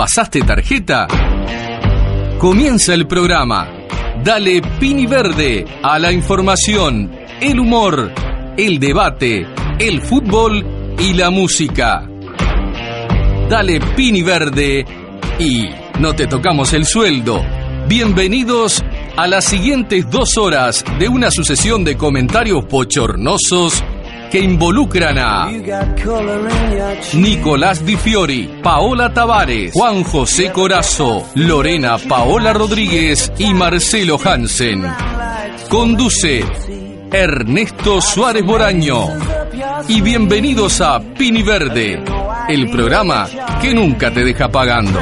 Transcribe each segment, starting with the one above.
¿Pasaste tarjeta? Comienza el programa. Dale pini verde a la información, el humor, el debate, el fútbol y la música. Dale pini verde y no te tocamos el sueldo. Bienvenidos a las siguientes dos horas de una sucesión de comentarios pochornosos que involucran a Nicolás Di Fiori, Paola Tavares, Juan José Corazo, Lorena Paola Rodríguez y Marcelo Hansen. Conduce Ernesto Suárez Boraño. Y bienvenidos a Pini Verde, el programa que nunca te deja pagando.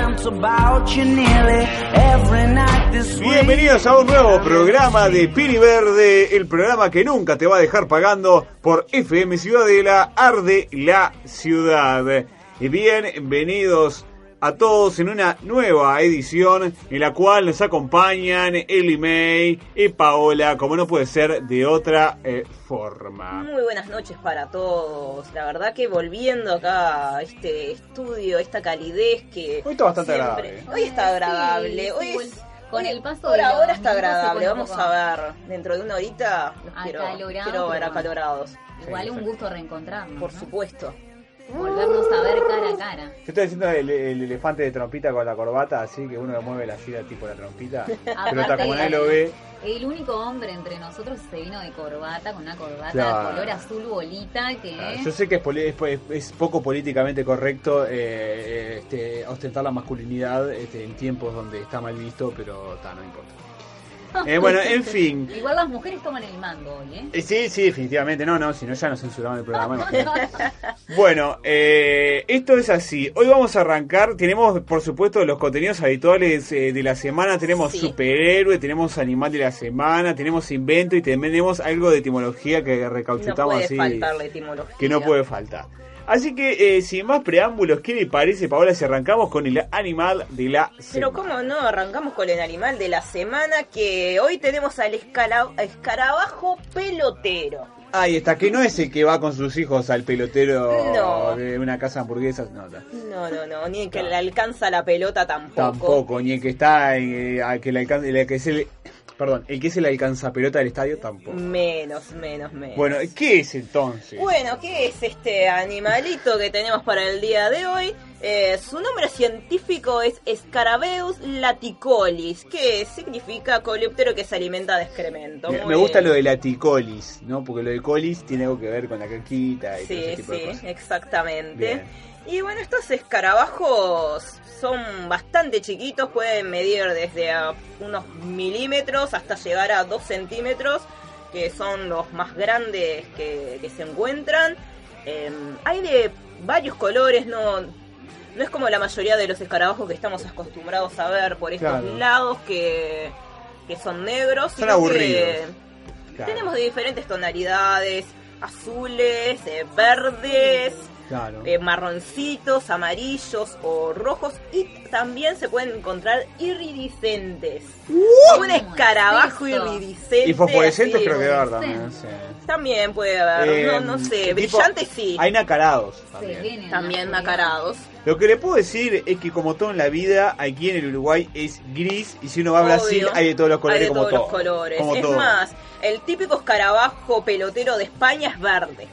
Bienvenidos a un nuevo programa de Pini Verde, el programa que nunca te va a dejar pagando por FM Ciudadela, Arde la Ciudad. Bienvenidos a todos en una nueva edición en la cual nos acompañan Eli May y Paola, como no puede ser de otra eh, forma. Muy buenas noches para todos. La verdad que volviendo acá a este estudio, esta calidez que... Hoy está bastante siempre- agradable. Hoy está agradable. Sí, Hoy es- con el paso por de ahora está agradable. Vamos a ver. Dentro de una horita los quiero, ver acalorados. Igual Sí, un gusto reencontrarnos. Por ¿no? supuesto. Volvernos a ver cara a cara. Yo estoy diciendo el, el elefante de trompita con la corbata, así que uno lo mueve la silla tipo la trompita. Pero está Aparte, como nadie lo ve. El único hombre entre nosotros se vino de corbata, con una corbata Claro. color azul bolita que... Yo sé que es, poli- es, es- es poco políticamente correcto eh, eh, este, ostentar la masculinidad este, en tiempos donde está mal visto, pero ta, no importa. Eh, bueno, en fin. Igual las mujeres toman el mando hoy, ¿eh? Eh, sí, sí, definitivamente. No, no, si no ya nos censuraban el programa. Bueno, eh, esto es así. Hoy vamos a arrancar. Tenemos, por supuesto, los contenidos habituales eh, de la semana. Tenemos Sí. superhéroe, tenemos animal de la semana, tenemos invento y tenemos algo de etimología que No recauchutamos puede así. faltar la etimología. que no puede faltar. Así que, eh, sin más preámbulos, ¿qué le parece, Paola, si arrancamos con el animal de la semana? Pero cómo no, arrancamos con el animal de la semana que hoy tenemos al escala- escarabajo pelotero. Ahí está, que no es el que va con sus hijos al pelotero No. de una casa de hamburguesas, no, no. No, no, no, ni que le alcanza la pelota tampoco. Tampoco, ni el que está, eh, al que le alcanza, el que es el, perdón, el que es el alcanza pelota del estadio tampoco. Menos, menos, menos. Bueno, ¿qué es entonces? Bueno, ¿qué es este animalito que tenemos para el día de hoy? Eh, su nombre científico es Scarabeus laticolis, que significa coleóptero que se alimenta de excremento. me, gusta lo de la ticolis, ¿no? Porque lo de colis tiene algo que ver con la caquita y todo ese Sí, tipo de sí, cosas. exactamente. Bien. Y bueno, estos escarabajos son bastante chiquitos, pueden medir desde a unos milímetros hasta llegar a 2 centímetros, que son los más grandes que, que se encuentran. Eh, hay de varios colores, no, no es como la mayoría de los escarabajos que estamos acostumbrados a ver por estos Claro. lados que, que son negros. Son aburridos. Claro, tenemos de diferentes tonalidades, azules, eh, verdes, claro. eh, marroncitos, amarillos o rojos y también se pueden encontrar iridiscentes. Un escarabajo es iridiscente. y fosforescentes creo que va a haber también, sí. También puede haber, Eh, no, no sé, brillantes sí, Hay nacarados también. también nacarados. Lo que le puedo decir es que como todo en la vida, aquí en el Uruguay es gris y si uno va a Brasil Obvio. hay de todos los colores Hay de como todos todo. los colores. Como es todo. más, el típico escarabajo pelotero de España es verde.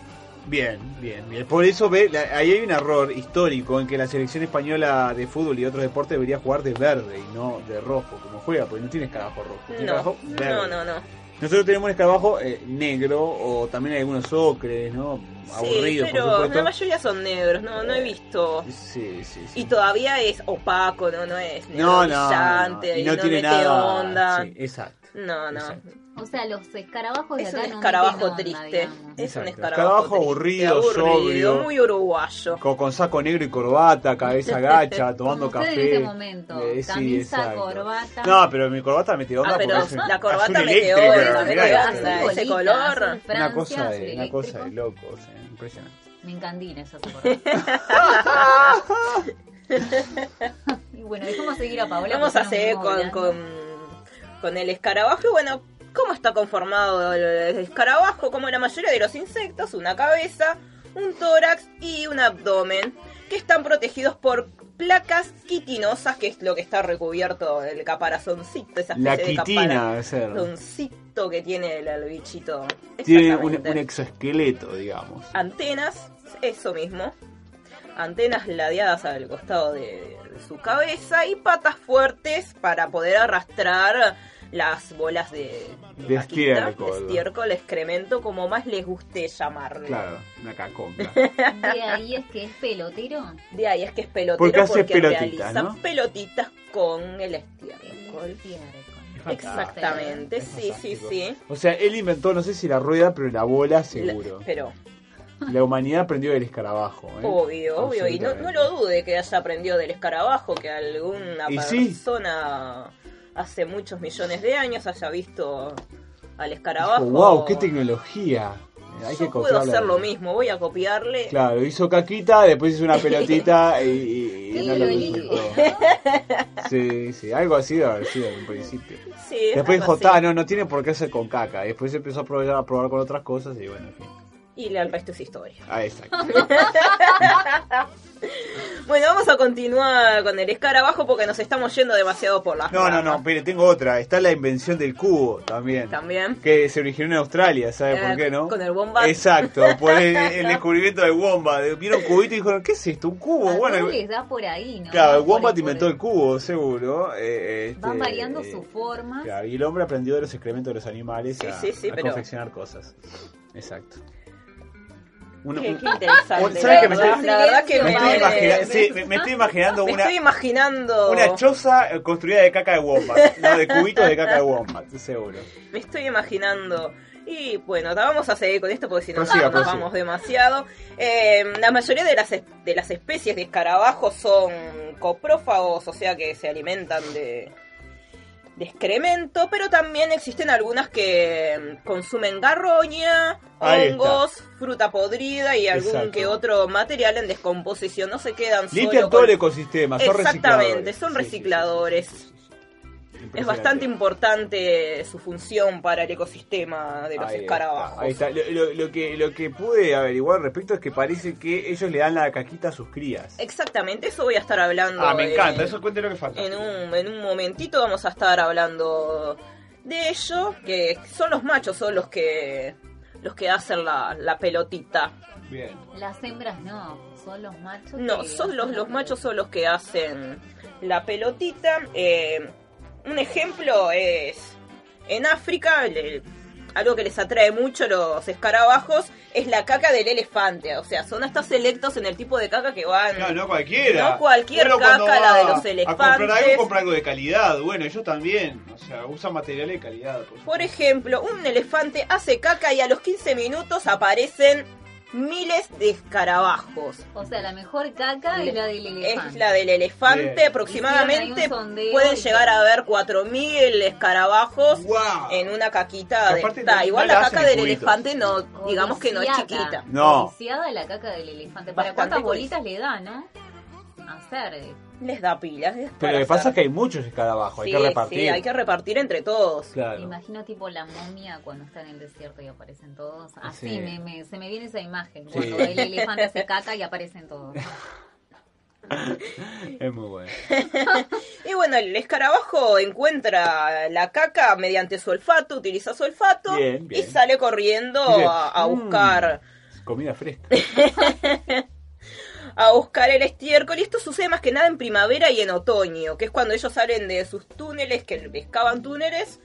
Bien, bien, bien. Por eso ve, la- ahí hay un error histórico en que la selección española de fútbol y otros deportes debería jugar de verde y no de rojo como juega, porque no tiene escarabajo rojo. Tiene No, escarabajo verde. no, no, no. Nosotros tenemos un escarabajo eh, negro o también hay algunos ocres, ¿no? Aburridos, sí, por pero supuesto. la mayoría son negros, no, no he visto. Sí, sí, sí. Y todavía es opaco, no, no es negro no, no, brillante, no, y no, no, tiene nada. onda. Sí, exacto. No, no. Exacto. O sea, los escarabajos de Es acá un no escarabajo onda, triste. digamos. Es un escarabajo, Escarabajo triste, aburrido, aburrido, sobrio. muy uruguayo. Con, con saco negro y corbata, cabeza gacha, tomando Como café. en este momento, Eh, sí, camisa, exacto. corbata. No, pero mi corbata mete onda Ah, pero porque la corbata onda, onda, Azul ese color. Una cosa de, una cosa de locos, eh, impresionante. Me encandina eso. ese color. y bueno, dejamos seguir a Paola. Vamos a no seguir con. Con, el escarabajo. Y bueno, ¿cómo está conformado el escarabajo? Como la mayoría de los insectos, una cabeza, un tórax y un abdomen. que están protegidos por placas quitinosas, que es lo que está recubierto el caparazoncito, esa La especie de quitina ser. caparazoncito que tiene el, el bichito. Tiene un, un exoesqueleto, digamos. Antenas, eso mismo. Antenas ladeadas al costado de, de su cabeza y patas fuertes para poder arrastrar las bolas de, De caquita, estiércol. de estiércol, excremento, como más les guste llamarlo. Claro, una caconga. De ahí es que es pelotero. De ahí es que es pelotero Porque hace pelotitas, realiza ¿no? pelotitas con el estiércol. Estiércol. Exactamente, sí, sí, fantástico. sí. O sea, él inventó, no sé si la rueda, pero la bola La- seguro. pero La humanidad aprendió del escarabajo. ¿eh? obvio, obvio, y no, no lo dude que haya aprendido del escarabajo, que alguna sí. persona hace muchos millones de años haya visto al escarabajo. wow, qué tecnología. Hay Yo que puedo hacer lo mismo, voy a copiarle. Claro, hizo caquita, después hizo una pelotita y, y- y Qué no lo duplicó. Sí, sí, algo así debe haber sido en un principio. Sí, Después dijo, así. "Ta, no, no tiene por qué hacer con caca. Después empezó a probar, a probar con otras cosas y bueno, en fin. Y el resto es historia. Ah, exacto. Bueno, vamos a continuar con el escarabajo porque nos estamos yendo demasiado por las No, no, no, pero tengo otra. Está la invención del cubo también. También. Que se originó en Australia, ¿sabe Eh, por qué, no? con el wombat. Exacto, por el, el descubrimiento del wombat. Vieron un cubito y dijeron, ¿qué es esto? ¿Un cubo? A Bueno, el- les da por ahí, ¿no? claro, el wombat inventó el cubo, seguro. eh, este, Van variando eh, sus formas. Claro, y el hombre aprendió de los excrementos de los animales Sí, a, sí, sí, a pero- confeccionar cosas. Exacto. Qué, interesante. ¿Sabes la qué me estoy- la verdad que me, estoy imagina- sí, me- me estoy imaginando me una, estoy imaginando. una choza eh, construida de caca de wombat. No, de cubitos de caca de wombat, seguro. Me estoy imaginando. Y bueno, vamos a seguir con esto porque si no Prosiga, nos prosiga. vamos demasiado. Eh, la mayoría de las, de las especies de escarabajos son coprófagos, o sea que se alimentan de, de excremento, pero también existen algunas que mm, consumen garroña, Ahí hongos, fruta podrida y algún Exacto. que otro material en descomposición. No se quedan Limpian solo todo con- el ecosistema, son Exactamente, recicladores. son Sí, sí, sí. Es bastante importante su función para el ecosistema de los Ahí está, escarabajos. ahí está. Lo, lo- lo que, lo que pude averiguar al respecto es que parece que ellos le dan la caquita a sus crías. Exactamente, eso voy a estar hablando. Ah, me eh, encanta, eso cuente lo que falta. En un, en un momentito vamos a estar hablando de ello, que son los machos, son los que los que hacen la, la pelotita. Bien. Las hembras no, son los machos. No, son los, los machos son los que hacen la pelotita. Eh, un ejemplo es en África, algo que les atrae mucho los escarabajos es la caca del elefante. O sea, son hasta selectos en el tipo de caca que van. No, no cualquiera. No cualquier Uno caca, la de los A elefantes. comprar algo, compra algo de calidad. Bueno, ellos también. O sea, usan materiales de calidad. por ejemplo, un elefante hace caca y a los 15 minutos aparecen miles de escarabajos. O sea, la mejor caca es la del elefante. Es la del elefante, Bien. aproximadamente pueden llegar a haber 4.000 escarabajos en una caquita de... aparte Ta, no- igual no la la caca del cubitos. elefante no, digamos que no es chiquita. No. Codiciada la caca del elefante. ¿Para Bastante cuántas bolitas le da, no? Hacer. Les da pilas. es Pero lo que pasa hacer. es que hay muchos escarabajos, hay que repartir. sí, hay que repartir entre todos. Claro. Imagino tipo la momia cuando está en el desierto y aparecen todos. Así Sí. me, me- se me viene esa imagen. Sí. Cuando el elefante se caca y aparecen todos. Es muy bueno. Y bueno, el escarabajo encuentra la caca mediante su olfato, utiliza su olfato Bien, bien. y sale corriendo a "Mm". buscar Comida fresca. a buscar el estiércol y esto sucede más que nada en primavera y en otoño, que es cuando ellos salen de sus túneles, que excavan túneles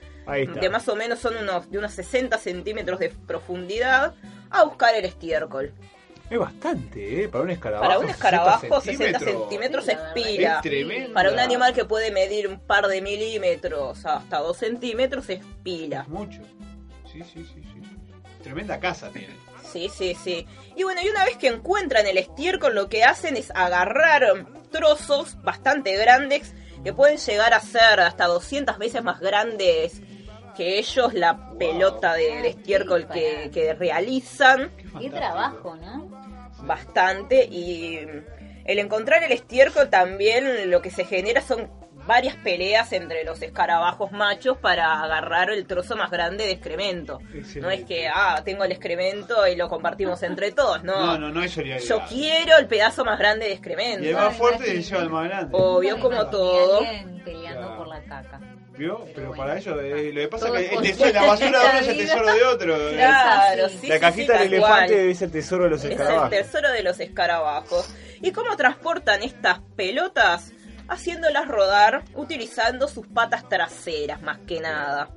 de más o menos son unos de unos 60 centímetros de profundidad a buscar el estiércol. Es bastante, ¿eh? Para un escarabajo. Para un escarabajo 60 centímetros. centímetros Sí, es la verdad pila. Es tremendo. Para un animal que puede medir un par de milímetros hasta 2 centímetros es pila. Es mucho. Sí, sí, sí, sí. Tremenda casa tiene. Sí, sí, sí. Y bueno, y una vez que encuentran el estiércol, lo que hacen es agarrar trozos bastante grandes que pueden llegar a ser hasta 200 veces más grandes que ellos, la pelota de, de estiércol que, que realizan. Qué trabajo, ¿no? Bastante. Y el encontrar el estiércol también lo que se genera son varias peleas entre los escarabajos machos para agarrar el trozo más grande de excremento. Excelente. No es que, ah, tengo el excremento y lo compartimos entre todos, no. No, no, no es solidaridad. Yo quiero el pedazo más grande de excremento. Y el más fuerte le lleva al más grande. Obvio, Ni como todo. Peleando Claro. por la caca. ¿Vio? Pero bueno. para ellos, eh, lo que pasa es que el tesoro, la basura de uno es el tesoro de otro. Claro, así. sí, la cajita sí, del elefante cual. es el tesoro de los Es el escarabajos. tesoro de los escarabajos. ¿Y cómo transportan estas pelotas? Haciéndolas rodar utilizando sus patas traseras, más que nada.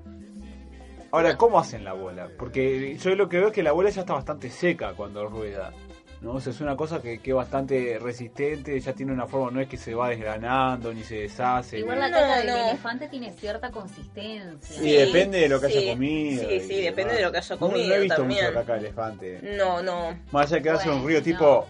Ahora, ¿cómo hacen la bola? Porque yo lo que veo es que la bola ya está bastante seca cuando rueda. ¿no? O sea, es una cosa que, que es bastante resistente, ya tiene una forma, no es que se va desgranando ni se deshace. Igual ni- la caca del no. elefante tiene cierta consistencia. Sí, depende de lo que haya sí, comido. Sí, sí, depende de lo que haya No- comido No, he visto también. mucho caca de elefante. No, no. Más allá de que hace un no. tipo,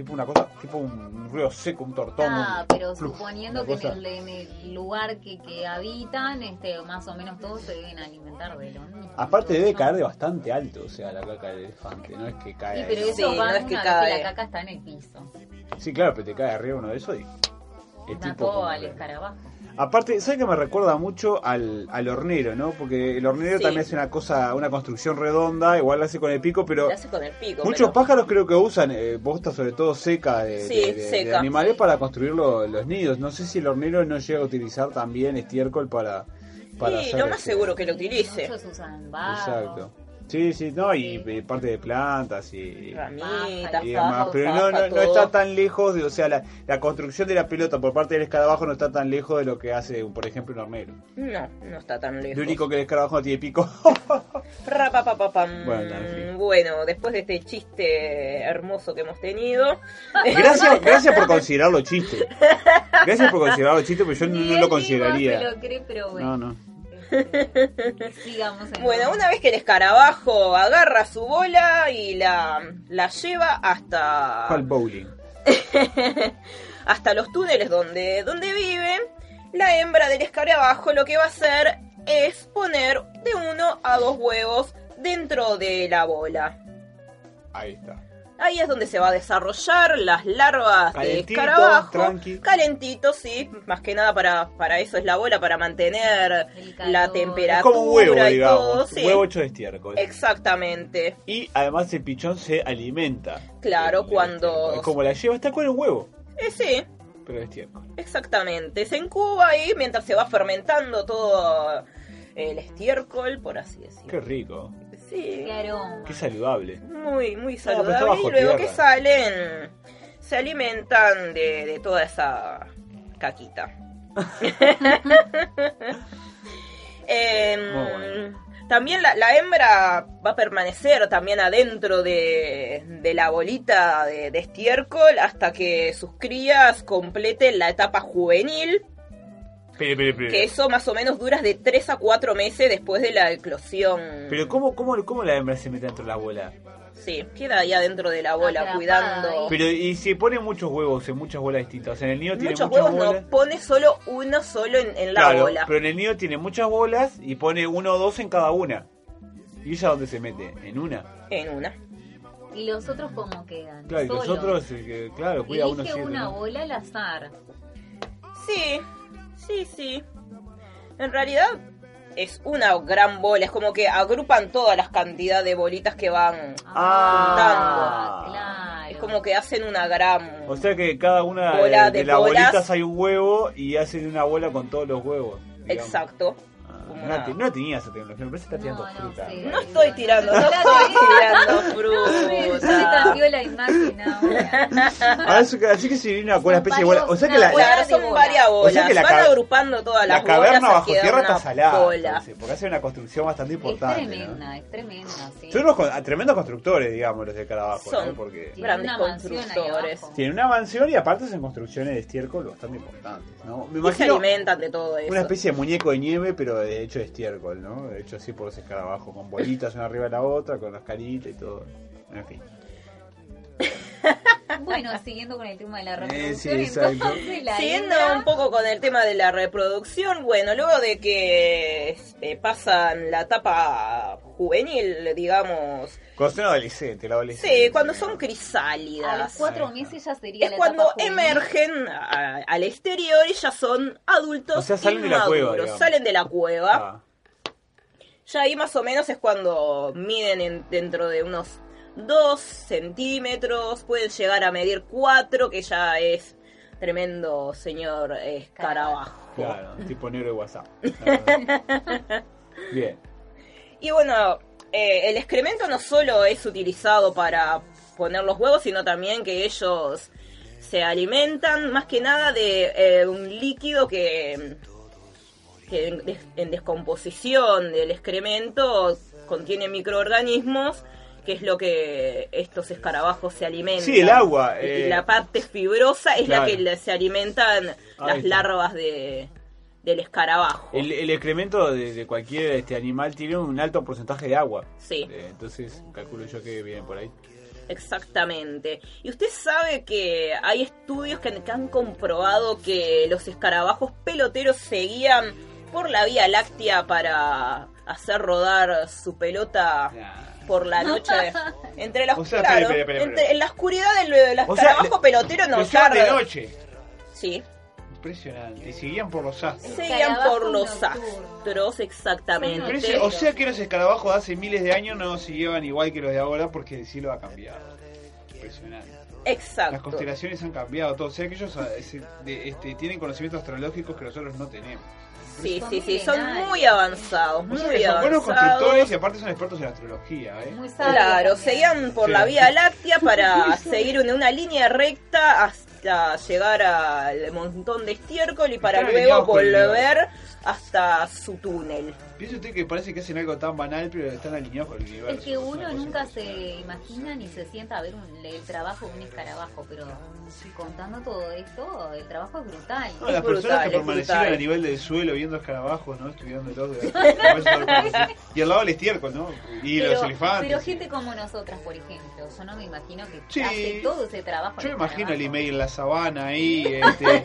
tipo una cosa, tipo un ruido seco, un tortón. Ah, un- pero suponiendo que en el, en el lugar que, que habitan, este, más o menos todos se deben alimentar de lo mismo. Aparte debe caer de bastante alto, o sea, la caca del elefante, no es que cae. Sí, pero eso Sí, va no es que cae. la caca está en el piso. Sí, claro, pero te cae arriba uno de esos y... es tipo Mató al escarabajo. Aparte, ¿sabes que me recuerda mucho al, al hornero, no? Porque el hornero Sí. también es una cosa, una construcción redonda, igual la hace con el pico, pero Lo hace con el pico. muchos pero- pájaros creo que usan eh, bosta sobre todo seca de, Sí, de- de- de seca. animales para construir lo- los nidos. No sé si el hornero no llega a utilizar también estiércol para... para Sí, hacer lo más este- seguro que lo utilice. Muchos usan barro. Exacto. Sí, sí, no, y, y parte de plantas y... Ramitas, y demás, pero no, no, no está tan lejos, de, o sea, la, la construcción de la pelota por parte del escarabajo no está tan lejos de lo que hace, por ejemplo, un hornero. No, no está tan lejos. Lo único que el escarabajo no tiene pico. Rapapapapam. Bueno, en fin. Bueno, después de este chiste hermoso que hemos tenido, gracias, gracias por considerarlo chiste. Gracias por considerarlo chiste, pero yo no, lo consideraría. se lo cree, pero bueno. No, no. Sigamos en bueno, una vez que el escarabajo agarra su bola y la, la lleva hasta ¿Cuál bowling? hasta los túneles donde, donde vive, la hembra del escarabajo lo que va a hacer es poner de uno a dos huevos dentro de la bola. Ahí está. Ahí es donde se va a desarrollar las larvas de Calentito, escarabajo. tranqui. Calentito, sí. Más que nada para, para eso es la bola, para mantener la Es temperatura como un huevo, y digamos. todo. Sí. Huevo hecho de estiércol. Exactamente. Y además el pichón se alimenta. Claro, cuando-. Es como la lleva, está con el huevo, Eh, sí, pero de estiércol. exactamente. Se incuba ahí mientras se va fermentando todo el estiércol, por así decirlo. Qué rico. Sí. Qué aroma. Qué saludable. Muy, muy saludable. y luego que salen, se alimentan de, de toda esa caquita. Em, bueno. También la, la hembra va a permanecer también adentro de, de la bolita de, de estiércol hasta que sus crías completen la etapa juvenil, Pero, pero, pero. que eso más o menos dura de 3 a 4 meses después de la eclosión. Pero ¿cómo, cómo, ¿cómo la hembra se mete dentro de la bola? Sí, queda ahí adentro de la bola Atrapada cuidando. Pero y si pone muchos huevos en muchas bolas distintas. O sea, en el nido tiene Muchos muchas huevos bolas. no pone solo uno solo en, en la claro, bola. pero en el nido tiene muchas bolas y pone uno o dos en cada una. ¿Y ella dónde se mete? En una. En una. ¿Y los otros cómo quedan? Claro, y los otros, eh, claro, cuida uno Elige siete. una ¿no? bola al azar. Sí, sí, sí. En realidad es una gran bola, es como que agrupan todas las cantidades de bolitas que van. Ah, claro. Es como que hacen una gran... O sea que cada una Bola de, de de las bolas. bolitas hay un huevo y hacen una bola con todos los huevos. digamos. Exacto. Como no, una- te- no tenía esa tecnología, me parece que está tirando No, no fruta. sé. No estoy tirando, no No, estoy no, tirando Se fruta. cambió la imagen ahora. Ah, así que se viene una, Son especie de bola. O sea que la, son de bolas. varias O bolas. sea que la Van agrupando todas las la caverna bolas bajo tierra está salada. entonces, porque hace una construcción bastante Es importante. ¿no? tremenda, es tremenda, sí. Son unos tremendos constructores, digamos, los de Carabajo, Son. ¿no? Porque Tiene grandes una mansión ahí constructores. tienen una mansión y aparte hacen construcciones de estiércol bastante importantes, ¿no? Me Y se imagino alimentan de todo eso. una especie de muñeco de nieve, pero de hecho de estiércol, ¿no? De hecho así por los escarabajos, con bolitas una arriba de la otra, con las caritas y todo. En fin. Bueno, siguiendo con el tema de la Eh, reproducción, sí, exacto. entonces la Siguiendo hembra- un poco con el tema de la reproducción, bueno, luego de que eh, pasan la etapa juvenil, digamos. Cuando son adolescentes, la adolescencia. Sí, cuando son A los crisálidas. cuatro meses ya sería Es la cuando etapa emergen a- al exterior y ya son adultos O sea, salen de la cueva, digamos. salen de la cueva. Ah, Ya ahí más o menos es cuando miden en- dentro de unos 2 centímetros, pueden llegar a medir 4, que ya es tremendo señor escarabajo. claro, tipo negro de WhatsApp. Bien. Y bueno, eh, el excremento no solo es utilizado para poner los huevos, sino también que ellos se alimentan más que nada de eh, un líquido que, que en, des- en descomposición del excremento contiene microorganismos, que es lo que estos escarabajos se alimentan. Sí, el agua, eh, la parte fibrosa es claro. la que se alimentan las está. larvas de, del escarabajo. El, el excremento de, de cualquier este animal tiene un alto porcentaje de agua. Sí. Eh, entonces, calculo yo que vienen por ahí. Exactamente. Y usted sabe que hay estudios que, que han comprobado que los escarabajos peloteros seguían por la Vía Láctea para hacer rodar su pelota por la noche. Entre las, O sea, claro, espere, espere, espere, entre- en la oscuridad del, del O sea, escarabajo pelotero no llevan de tarda. noche. Sí, Impresionante. Y seguían por los astros. seguían por los astros, exactamente. O sea que los escarabajos de hace miles de años no se llevan igual que los de ahora porque el cielo ha cambiado. Impresionante. Las Exacto. constelaciones han cambiado todo. O sea que ellos ah, este, tienen conocimientos astrológicos que nosotros no tenemos. Sí, sí, sí, son muy avanzados, O muy sea son buenos avanzados. constructores y aparte son expertos en astrología. ¿eh? Muy Claro, seguían por Sí. la Vía Láctea para seguir en una línea recta hasta llegar al montón de estiércol y para luego volver hasta su túnel. Piensa usted que parece que hacen algo tan banal, pero están alineados con el universo. Es que uno nunca se imagina ni se sienta a ver un- el trabajo de un escarabajo, pero contando todo esto, el trabajo es brutal. No, las Es personas brutal, que es permanecieron brutal. a nivel del suelo viendo escarabajos, ¿no? Estudiándolos. y al lado el estiércol, ¿no? Y los pero, elefantes. pero gente como nosotras, por ejemplo, yo no me imagino que Sí. hace todo ese trabajo. Yo me el imagino escarabajo. email en la sabana ahí, este,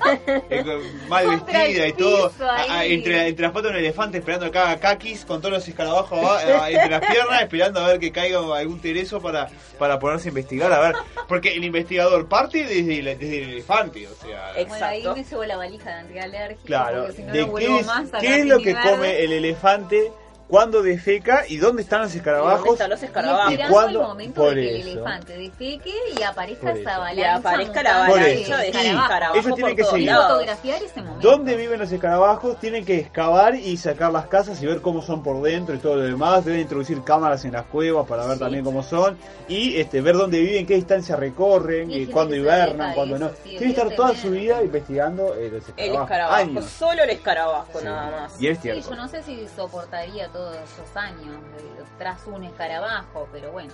eh, mal el vestida y todo, piso a- a- ahí. Entre, entre las patas de un elefante esperando acá a Kakis con todos los escarabajos a- a- entre las piernas, esperando a ver que caiga algún tereso para, para ponerse a investigar, a ver, porque el investigador parte desde el, desde el elefante, o sea, Ex- Bueno, ahí Exacto. me llevo la valija de antialérgico, claro, porque si no, de no qué vuelvo es, más a qué es lo que come el elefante cuando defeca y dónde están los ¿Y escarabajos. dónde están los escarabajos? cuándo? el momento Por de que el elefante defeque y aparezca esa avalancha. Y aparezca la avalancha de escarabajos ellos tienen que seguir. Y lados. fotografiar ese momento. ¿Dónde viven los escarabajos? Tienen que excavar y sacar las casas y ver cómo son por dentro y todo lo demás. Deben introducir cámaras en las cuevas para ver Sí. también cómo son. Y este ver dónde viven, qué distancia recorren, Y gente cuándo hibernan, cuándo no. sí, Tienen que estar toda su vida investigando eh, los El escarabajos. escarabajo, Años. solo el escarabajo Sí. nada más. Y es Sí, cierto. yo no sé si soportaría todos esos años tras un escarabajo, pero bueno.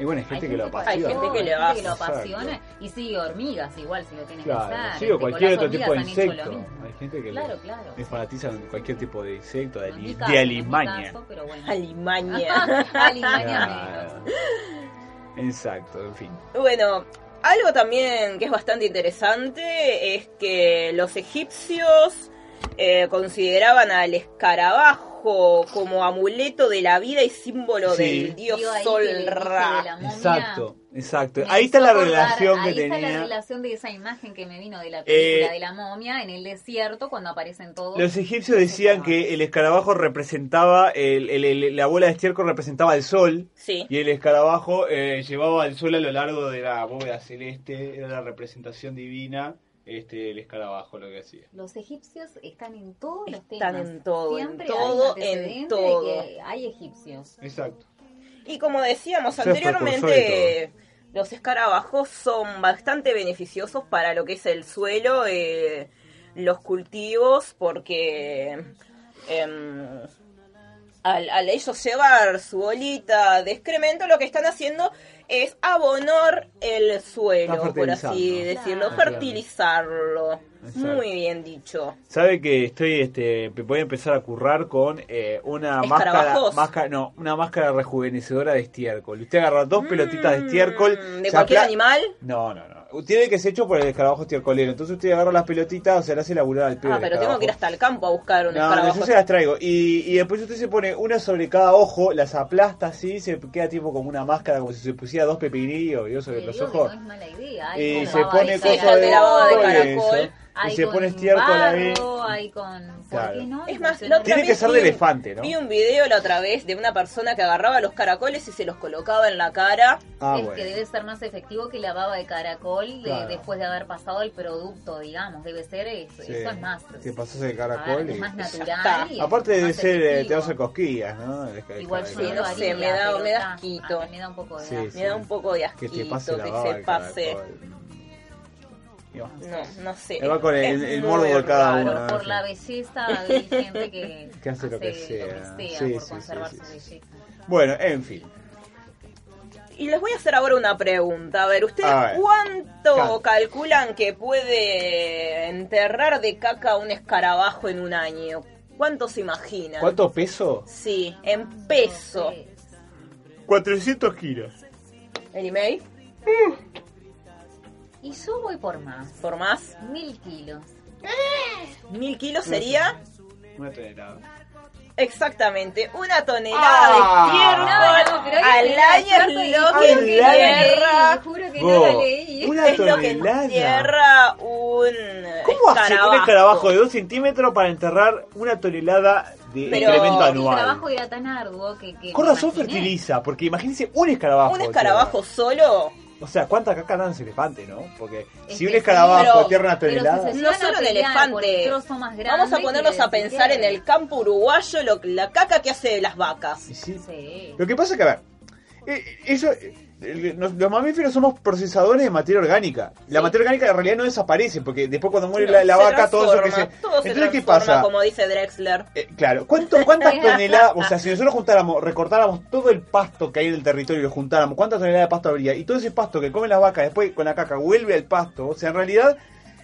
Y bueno, hay gente que lo Hay apasiona. gente que hay gente que lo Exacto. apasiona. Y sí, hormigas igual, si lo tienes que Claro, usar. sí, o cualquier otro tipo de insecto. Hay gente que Claro, le, claro. le fanatizan cualquier tipo de insecto, de, No caso, alimaña. caso, pero bueno. Alimaña. Alimaña Claro. Exacto, en fin. Bueno, algo también que es bastante interesante es que los egipcios eh, consideraban al escarabajo como amuleto de la vida y símbolo Sí. del dios Digo, ahí Sol de Ra. momia, Exacto, exacto. Ahí está la relación que ahí está tenía. la relación de esa imagen que me vino de la película Eh, de la momia en el desierto cuando aparecen todos. Los egipcios decían que el escarabajo representaba, el, el- el- la bola de estiércol representaba el sol Sí. y el escarabajo eh, llevaba al sol a lo largo de la bóveda celeste, era la representación divina, este el escarabajo lo que hacía. Los egipcios están en todos los Están temas. en todo, en todo, en todo. De que hay egipcios. Exacto. Y como decíamos anteriormente, los escarabajos son bastante beneficiosos para lo que es el suelo, eh, los cultivos, porque em, al, al ellos llevar su bolita de excremento, lo que están haciendo es abonar el suelo, por así decirlo, Claro. fertilizarlo. Exacto. Muy bien dicho. Sabe que estoy, este, voy a empezar a currar con eh, una máscara, no, una máscara rejuvenecedora de estiércol. Usted agarra dos pelotitas de estiércol. Mm, ¿De cualquier animal? No, no, no. Tiene que ser hecho por el escarabajo estiércolero. Entonces usted agarra las pelotitas, o sea, le hace laburar al pie Ah, del pero tengo que ir hasta el campo a buscar un No, no, escarabajo. yo se las traigo. Y, y después usted se pone una sobre cada ojo, las aplasta así, se queda tipo como una máscara, como si se pusiera dos pepinillos yo sobre los ojos. no es mala idea. Y se pone cosas de lavado de todo caracol. eso, hay Y se con pone estiércol ahí. hay con... ¿Por Claro. qué no? Es más, la otra Tiene vez que ser vi de un- elefante, ¿no? Vi un video la otra vez de una persona que agarraba los caracoles y se los colocaba en la cara. Ah, es bueno. que debe ser más efectivo que la baba de caracol de- Claro. después de haber pasado el producto, digamos. Debe ser eso, Sí. eso es más. Que pasó de a caracol. ver, es y- más Ya natural. está. y es Aparte de más ser, eh, te efectivo. hace cosquillas, ¿no? El- el Igual yo. Sí, lo no sé, me da- pero me da está- asquito. a mí me da un poco de Sí, asco. sí. Me da un poco de Que asquito te pase la que baba se del pase. caracol. No, no sé. Ahí va con el- morbo de cada uno. Por, por la belleza hay gente que, Que hace lo que sea. Sí, por sí, conservar sí, su belleza. Bueno, en fin. Y les voy a hacer ahora una pregunta. A ver, ¿ustedes A ver. cuánto Cal- calculan que puede enterrar de caca un escarabajo en un año? ¿Cuánto se imaginan? ¿Cuánto peso? Sí, en peso. Sí. 400 kilos. ¿El email? Y yo voy por más. ¿Por más? Mil kilos. ¿Mil kilos sería? Una tonelada. Exactamente, una tonelada Ah. de No, no, pero estiércol al año y lo juro que al no la leí, entierra. Juro que no la leí. una Es lo que tonelada. entierra un ¿Cómo hace un escarabajo. escarabajo de 2 centímetros para enterrar una tonelada de Pero- excremento El anual? trabajo era tan arduo que... que Con razón fertiliza, porque imagínense un escarabajo. Un escarabajo solo. O sea, ¿cuánta caca dan ese elefante, no? Porque Es si un escarabajo sí, tierra una pero si tonelada... se No solo el elefante. más grande, Vamos a ponernos a pensar en el campo uruguayo lo, la caca que hace las vacas. Y sí. Sí. Lo que pasa es que, a ver, eh, eso, eh, los mamíferos somos procesadores de materia orgánica. La Sí. materia orgánica en realidad no desaparece, porque después cuando muere No, la, la se vaca, todo eso que se... todo se Entonces, ¿qué transforma, pasa? como dice Drexler. Eh, claro, ¿cuánto, ¿cuántas toneladas? O sea, si nosotros juntáramos, recortáramos todo el pasto que hay en el territorio y lo juntáramos, ¿cuántas toneladas de pasto habría? Y todo ese pasto que comen las vacas después con la caca vuelve al pasto. O sea, en realidad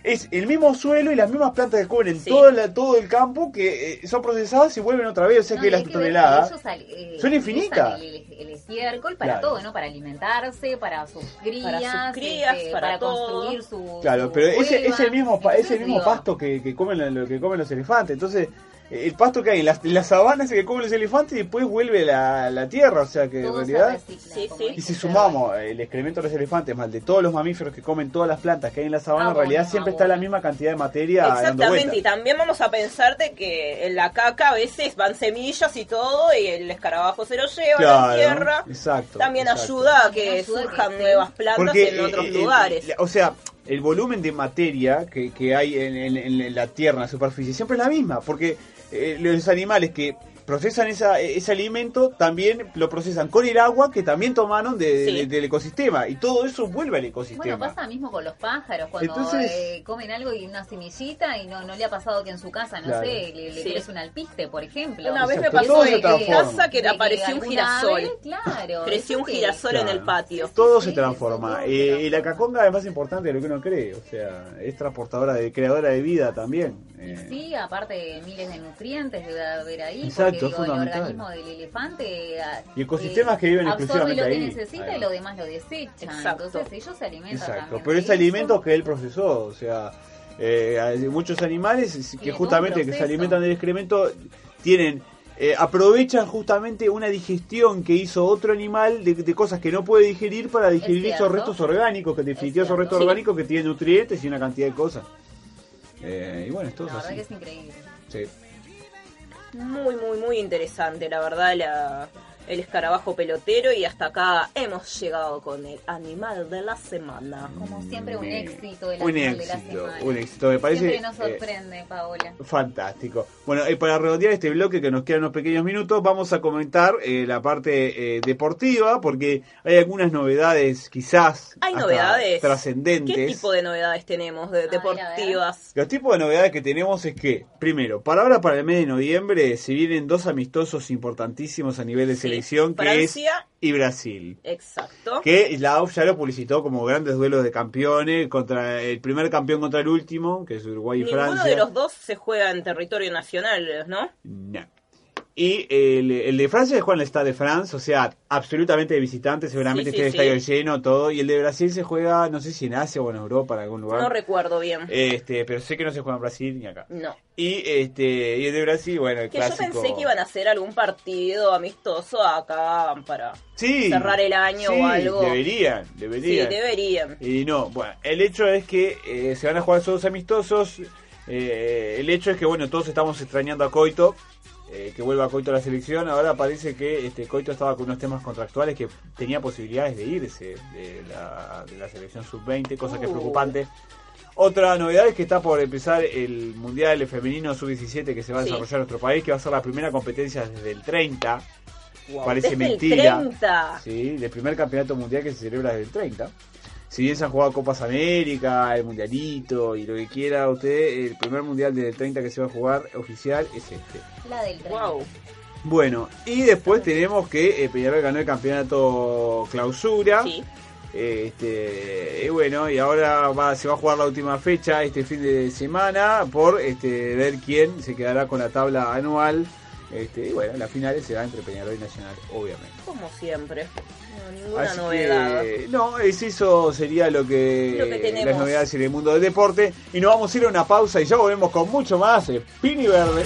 es el mismo suelo y las mismas plantas que comen en Sí. todo, la- todo el campo que eh, son procesadas y vuelven otra vez. O sea No, que las que toneladas. ellos eh, son infinitas. usan El, el estiércol para Claro. todo, ¿no? Para alimentarse, para sus crías, Para sus crías, este, para construir su. Claro, su pero ese es el mismo, pa- es el mismo digo, pasto que, que comen lo que comen los elefantes. Entonces, el pasto que hay en las, en las sabanas es el que comen los elefantes y después vuelve a la, la tierra. O sea que en se realidad. recicla, Sí, como sí. Y si sumamos el excremento de los elefantes más de todos los mamíferos que comen todas las plantas que hay en la sabana, en Abono, realidad siempre está la misma cantidad de materia Exactamente, y también vamos a pensarte que en la caca a veces van semillas y todo, y el escarabajo se lo lleva a la Claro, tierra. exacto. También exacto. ayuda a que ayuda a que surjan nuevas plantas Porque, en otros eh, eh, lugares. o sea, el volumen de materia que, que hay en, en- en la tierra, en la superficie, siempre es la misma. Porque eh, los animales que procesan esa, ese alimento también lo procesan con el agua que también tomaron de- Sí. de- del ecosistema. Y todo eso vuelve al Bueno, ecosistema. pasa mismo con los pájaros, cuando Entonces- eh, comen algo y una semillita y no, no le ha pasado que en su casa, no Claro. sé, le, le Sí. crece un alpiste, por ejemplo. Una vez me pasó en mi casa que apareció un girasol. ave, claro. Creció un girasol en el patio. Todo Sí, se transforma. se Eh, y la caconga es más importante de lo que uno cree. O sea, es transportadora, de creadora de vida también. Y Eh, sí, aparte de miles de nutrientes debe haber ahí, Exacto, porque digo, el organismo del elefante ah, Y ecosistemas que viven absorbe exclusivamente lo que ahí. necesita y lo demás lo desechan. Exacto. Entonces ellos se alimentan Exacto, también pero de es eso. alimento que él procesó, o sea, eh, hay muchos animales que justamente que se alimentan del excremento tienen eh, aprovechan justamente una digestión que hizo otro animal de, de cosas que no puede digerir para digerir esos restos orgánicos, que en definitiva esos cierto. restos Sí. orgánicos que tienen nutrientes y una cantidad de cosas. Eh, y bueno, esto es La verdad así. que es increíble. Sí. Muy, muy, muy interesante, la verdad, la, el escarabajo pelotero. Y hasta acá hemos llegado con el animal de la semana. Como siempre, un Me- éxito de la un final de la éxito, semana. un éxito, me parece, Siempre nos eh, sorprende, Paola. Fantástico. Bueno, y para redondear este bloque que nos quedan unos pequeños minutos, vamos a comentar eh, la parte eh, deportiva, porque hay algunas novedades quizás Hay novedades. trascendentes. ¿Qué tipo de novedades tenemos de deportivas? Los tipos de novedades que tenemos es que, primero, para ahora, para el mes de noviembre, se vienen dos amistosos importantísimos a nivel de Sí, selección, que Francia. es y Brasil. Exacto. Que la AUF ya lo publicitó como grandes duelos de campeones, contra el primer campeón contra el último, que es Uruguay y Ninguno Francia. de los dos se juega en territorio nacional, ¿no? No. Y el, el de Francia juega en el Stade de France, o sea, absolutamente de visitante, seguramente Sí, sí, esté el sí. estadio lleno, todo. Y el de Brasil se juega, no sé si en Asia o en Europa, en algún lugar. No recuerdo bien. este, pero sé que no se juega en Brasil ni acá. No. Y este y el de Brasil, bueno, el Que clásico. yo pensé que iban a hacer algún partido amistoso acá para cerrar el año o algo. Deberían, Sí, deberían. deberían. Y no, bueno, el hecho es que eh, se van a jugar todos amistosos. eh, el hecho es que, bueno, todos estamos extrañando a Coito. Eh, que vuelva Coito a la selección. Ahora parece que este Coito estaba con unos temas contractuales que tenía posibilidades de irse de la, de la selección sub-20, cosa que es Uh. preocupante. Otra novedad es que está por empezar el Mundial Femenino Sub-17 que se va a Sí. desarrollar en nuestro país, que va a ser la primera competencia desde el 30. Wow. Parece Desde el mentira. 30. Sí, del primer campeonato mundial que se celebra desde el 30. Si bien se han jugado Copas América, el Mundialito y lo que quiera usted, el primer mundial desde el 30 que se va a jugar oficial es este. La del tren. Wow. Bueno, y después tenemos que eh, Peñarol ganó el campeonato clausura. Sí. Eh, Este, y bueno, y ahora va, se va a jugar la última fecha este fin de semana por este, ver quién se quedará con la tabla anual. Este, y bueno, las finales será entre Peñarol y Nacional, obviamente. Como siempre. No, ninguna Así novedad. que, no, es eso sería lo que, Lo que tenemos. las novedades en el mundo del deporte. Y nos vamos a ir a una pausa y ya volvemos con mucho más de Pini Verde.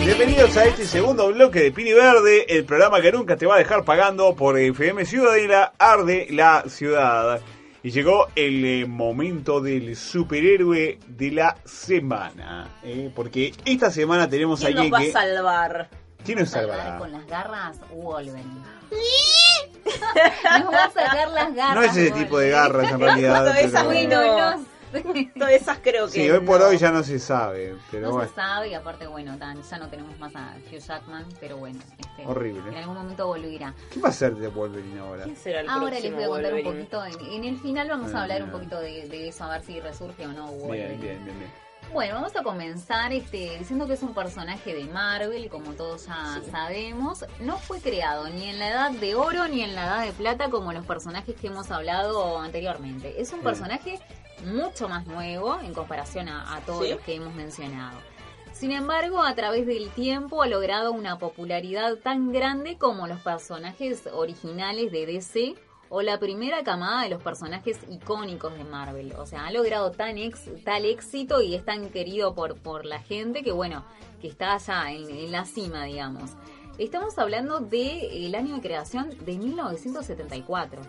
Bienvenidos a este segundo bloque de Pini Verde, el programa que nunca te va a dejar pagando por FM Ciudadela, Arde la Ciudad. Y llegó el eh, momento del superhéroe de la semana. ¿eh? Porque esta semana tenemos a ¿Quién nos alguien va a que... salvar? ¿Quién nos Salvar salvará? con las garras Wolverine. Nos va a sacar las garras. No es ese tipo de garras en realidad. Todas esas pero- no. Todas esas creo que. Sí, hoy por no. hoy ya no se sabe, pero no bueno. se sabe y aparte, bueno, tan, ya no tenemos más a Hugh Jackman, pero bueno. Este, Horrible. En algún momento volverá. ¿Qué va a hacer de Wolverine ahora? ¿Quién será el Ahora les voy a contar un Wolverine? poquito, en, en el final vamos a hablar un Ah. poquito de, de eso, a ver si resurge o no Wolverine. Bien, bien, bien, bien. Bueno, vamos a comenzar este, diciendo que es un personaje de Marvel, como todos ya sabemos. No fue creado ni en la edad de oro ni en la edad de plata como los personajes que hemos hablado anteriormente. Es un Sí. personaje mucho más nuevo en comparación a, a todos Sí. los que hemos mencionado. Sin embargo, a través del tiempo ha logrado una popularidad tan grande como los personajes originales de DC o la primera camada de los personajes icónicos de Marvel. O sea, ha logrado tan ex- tal éxito y es tan querido por, por la gente que, bueno, que está allá en, en la cima, digamos. Estamos hablando del año de creación de 1974.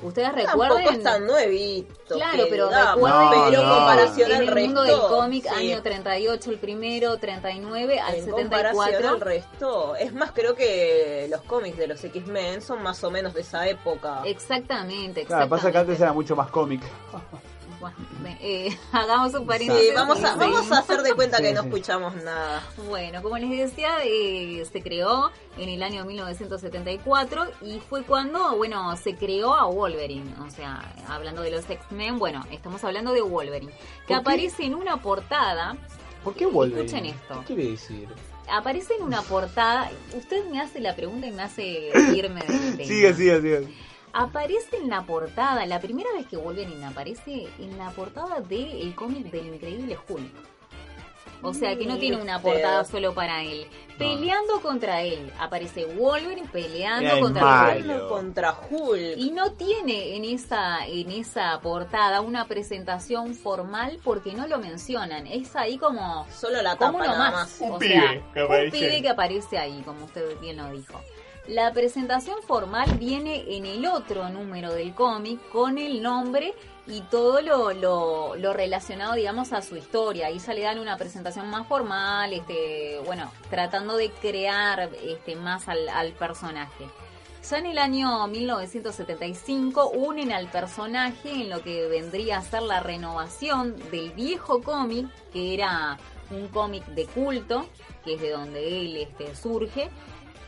Ustedes Tampoco recuerden... es tan nuevito. Claro, pero digamos, recuerden No, pero no. en comparación en al el resto. mundo del cómic, sí. año 38 el primero, 39 al en comparación 74. al resto. Es más, creo que los cómics de los X-Men son más o menos de esa época. Exactamente, Claro, pasa que antes exactamente. era mucho más cómic. Bueno, eh, hagamos un paréntesis. Sí, vamos a, vamos a hacer de cuenta Sí, que no sí. escuchamos nada. Bueno, como les decía, eh, se creó en el año 1974 y fue cuando, bueno, se creó a Wolverine. O sea, hablando de los X-Men, bueno, estamos hablando de Wolverine, que aparece en una portada. ¿Por qué Wolverine? Escuchen esto. ¿Qué quiere decir? Aparece en una portada. Usted me hace la pregunta y me hace irme tema. Sigue, sigue, sigue. Aparece en la portada, la primera vez que Wolverine aparece en la portada del cómic del Increíble Hulk. O sea que no tiene una portada solo para él. Peleando contra él. Aparece Wolverine peleando contra. Hulk. Uno contra Hulk. Y no tiene en esa, en esa portada una presentación formal porque no lo mencionan. Es ahí como Solo la como tapa uno nada más. más. Un o pibe sea, que un pibe que aparece ahí, como usted bien lo dijo. La presentación formal viene en el otro número del cómic con el nombre y todo lo, lo, relacionado, digamos, a su historia. Y ya le dan una presentación más formal, este, bueno, tratando de crear este, más al, al personaje. Ya en el año 1975 unen al personaje en lo que vendría a ser la renovación del viejo cómic, que era un cómic de culto, que es de donde él este, surge,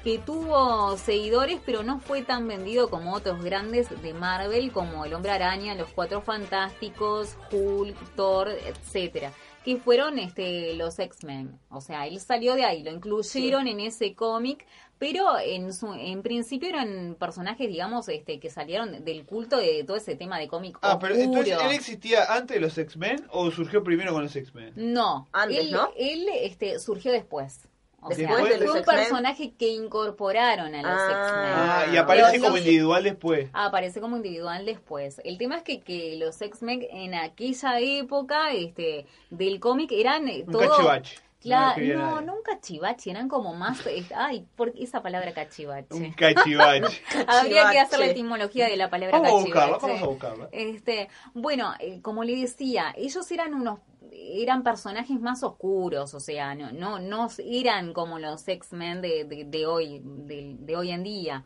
que tuvo seguidores pero no fue tan vendido como otros grandes de Marvel como El Hombre Araña, Los Cuatro Fantásticos, Hulk, Thor, etcétera que fueron este los X-Men. O sea, él salió de ahí, lo incluyeron en ese cómic, pero en su en principio eran personajes, digamos, este que salieron del culto de todo ese tema de cómic Ah, pero entonces él existía antes de los X-Men o surgió primero con los X-Men? No, Antes, él, ¿no? él este, surgió después. O Después sea, de fue los un personaje que incorporaron a los Ah. X-Men. Ah, y aparece los- como los- individual después. Ah, aparece como individual después. El tema es que, que los X-Men en aquella época este, del cómic eran eh, Un todo... cachivache. Claro, no, no un cachivache, eran como más... eh, Ay, ¿por qué esa palabra cachivache? Un cachivache. Habría que hacer la etimología de la palabra vamos a cachivache. buscarla, vamos a buscarla. Este, bueno, eh, como le decía, ellos eran unos eran personajes más oscuros, o sea, no no no eran como los X-Men de, hoy de, hoy en día.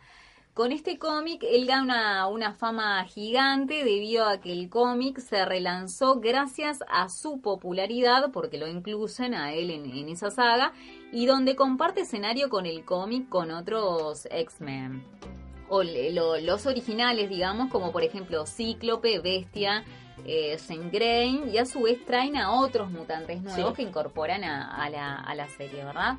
Con este cómic él gana una, fama gigante debido a que el cómic se relanzó gracias a su popularidad, porque lo incluyen a él en, esa saga, y donde comparte escenario con el cómic con otros X-Men o los originales, digamos, como por ejemplo Cíclope, Bestia, eh, Sengrain, y a su vez traen a otros mutantes nuevos Sí. que incorporan a, a la, a la serie, ¿verdad?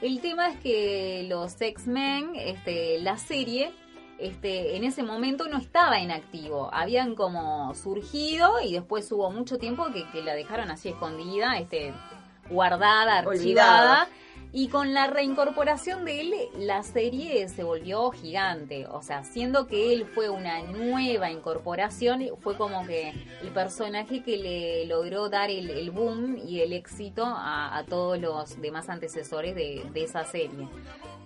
El tema es que los X-Men, este, la serie, este, en ese momento no estaba en activo. Habían como surgido y después hubo mucho tiempo que, que la dejaron así escondida, este, guardada, archivada. Olvidada. Y con la reincorporación de él, la serie se volvió gigante. O sea, siendo que él fue una nueva incorporación, fue como que el personaje que le logró dar el, boom y el éxito a, todos los demás antecesores de, de esa serie.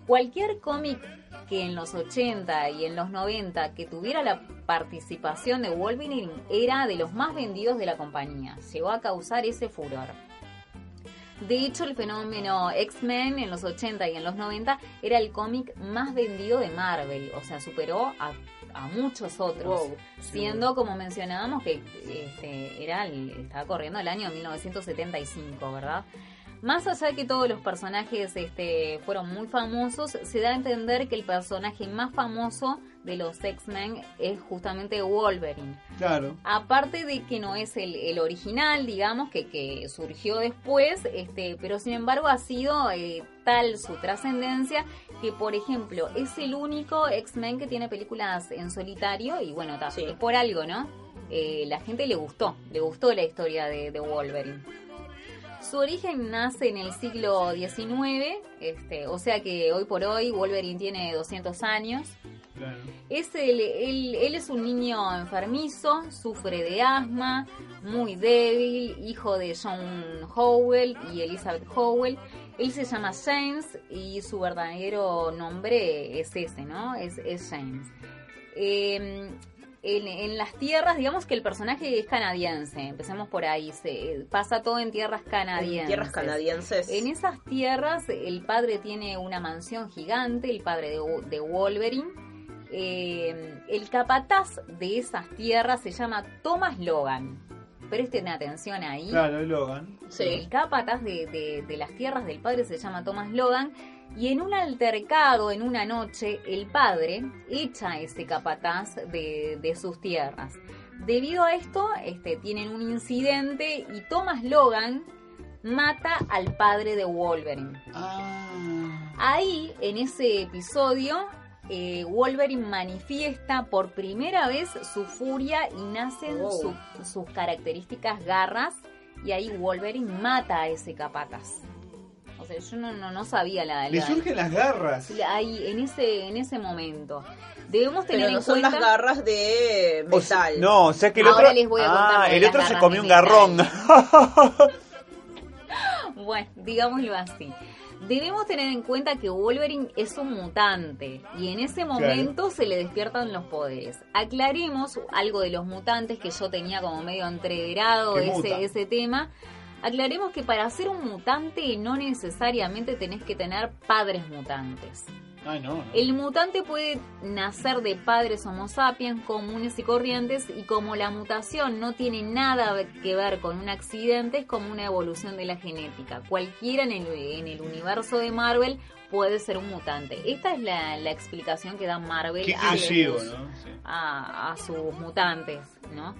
Cualquier cómic que en los 80 y en los 90 que tuviera la participación de Wolverine era de los más vendidos de la compañía. Llegó a causar ese furor. De hecho, el fenómeno X-Men en los 80 y en los 90 era el cómic más vendido de Marvel, o sea, superó a, a muchos otros, Wow. siendo como mencionábamos que este, era el- estaba corriendo el año 1975, ¿verdad? Más allá de que todos los personajes este, fueron muy famosos, se da a entender que el personaje más famoso de los X-Men es justamente Wolverine. Claro. Aparte de que no es el, el original, digamos, que, que surgió después, este, pero sin embargo ha sido eh, tal su trascendencia que, por ejemplo, es el único X-Men que tiene películas en solitario y bueno, ta, Sí. es por algo, ¿no? Eh, la gente le gustó, le gustó la historia de, de Wolverine. Su origen nace en el siglo XIX, este, o sea que hoy por hoy Wolverine tiene 200 años. Claro. Es el- él, él es un niño enfermizo, sufre de asma, muy débil, hijo de John Howell y Elizabeth Howell. Él se llama James y su verdadero nombre es ese, ¿no? Es, es James. Eh, en, en las tierras, digamos que el personaje es canadiense, empecemos por ahí, se, pasa todo en tierras canadienses. En tierras canadienses. En esas tierras el padre tiene una mansión gigante, el padre de, de Wolverine. Eh, el capataz de esas tierras se llama Thomas Logan. Presten atención ahí. Claro, Logan. Sí. El capataz de, de- de las tierras del padre se llama Thomas Logan. Y en un altercado, en una noche, el padre echa a ese capataz de, de sus tierras. Debido a esto, este, tienen un incidente y Thomas Logan mata al padre de Wolverine. Ah. Ahí, en ese episodio, eh, Wolverine manifiesta por primera vez su furia y nacen Oh. su- sus características garras y ahí Wolverine mata a ese capataz. O sea, yo no, no, no sabía la... Le la- surgen las garras. ahí, en ese, en ese momento. Debemos tener Pero no en son cuenta... las garras de O sea, metal. no, o sea que el Ahora otro. les voy a contar ah, el otro se comió un garrón. Bueno, digámoslo así. Debemos tener en cuenta que Wolverine es un mutante y en ese momento se le despiertan los poderes. Aclaremos algo de los mutantes que yo tenía como medio entreverado ese, ese tema. Aclaremos que para ser un mutante no necesariamente tenés que tener padres mutantes. Ay, no, no. El mutante puede nacer de padres homo sapiens comunes y corrientes y como la mutación no tiene nada que ver con un accidente, es como una evolución de la genética. Cualquiera en el, en el universo de Marvel puede ser un mutante. Esta es la, la explicación que da Marvel a, inclusivo, sus- ¿no? Sí. a, a sus mutantes, ¿no?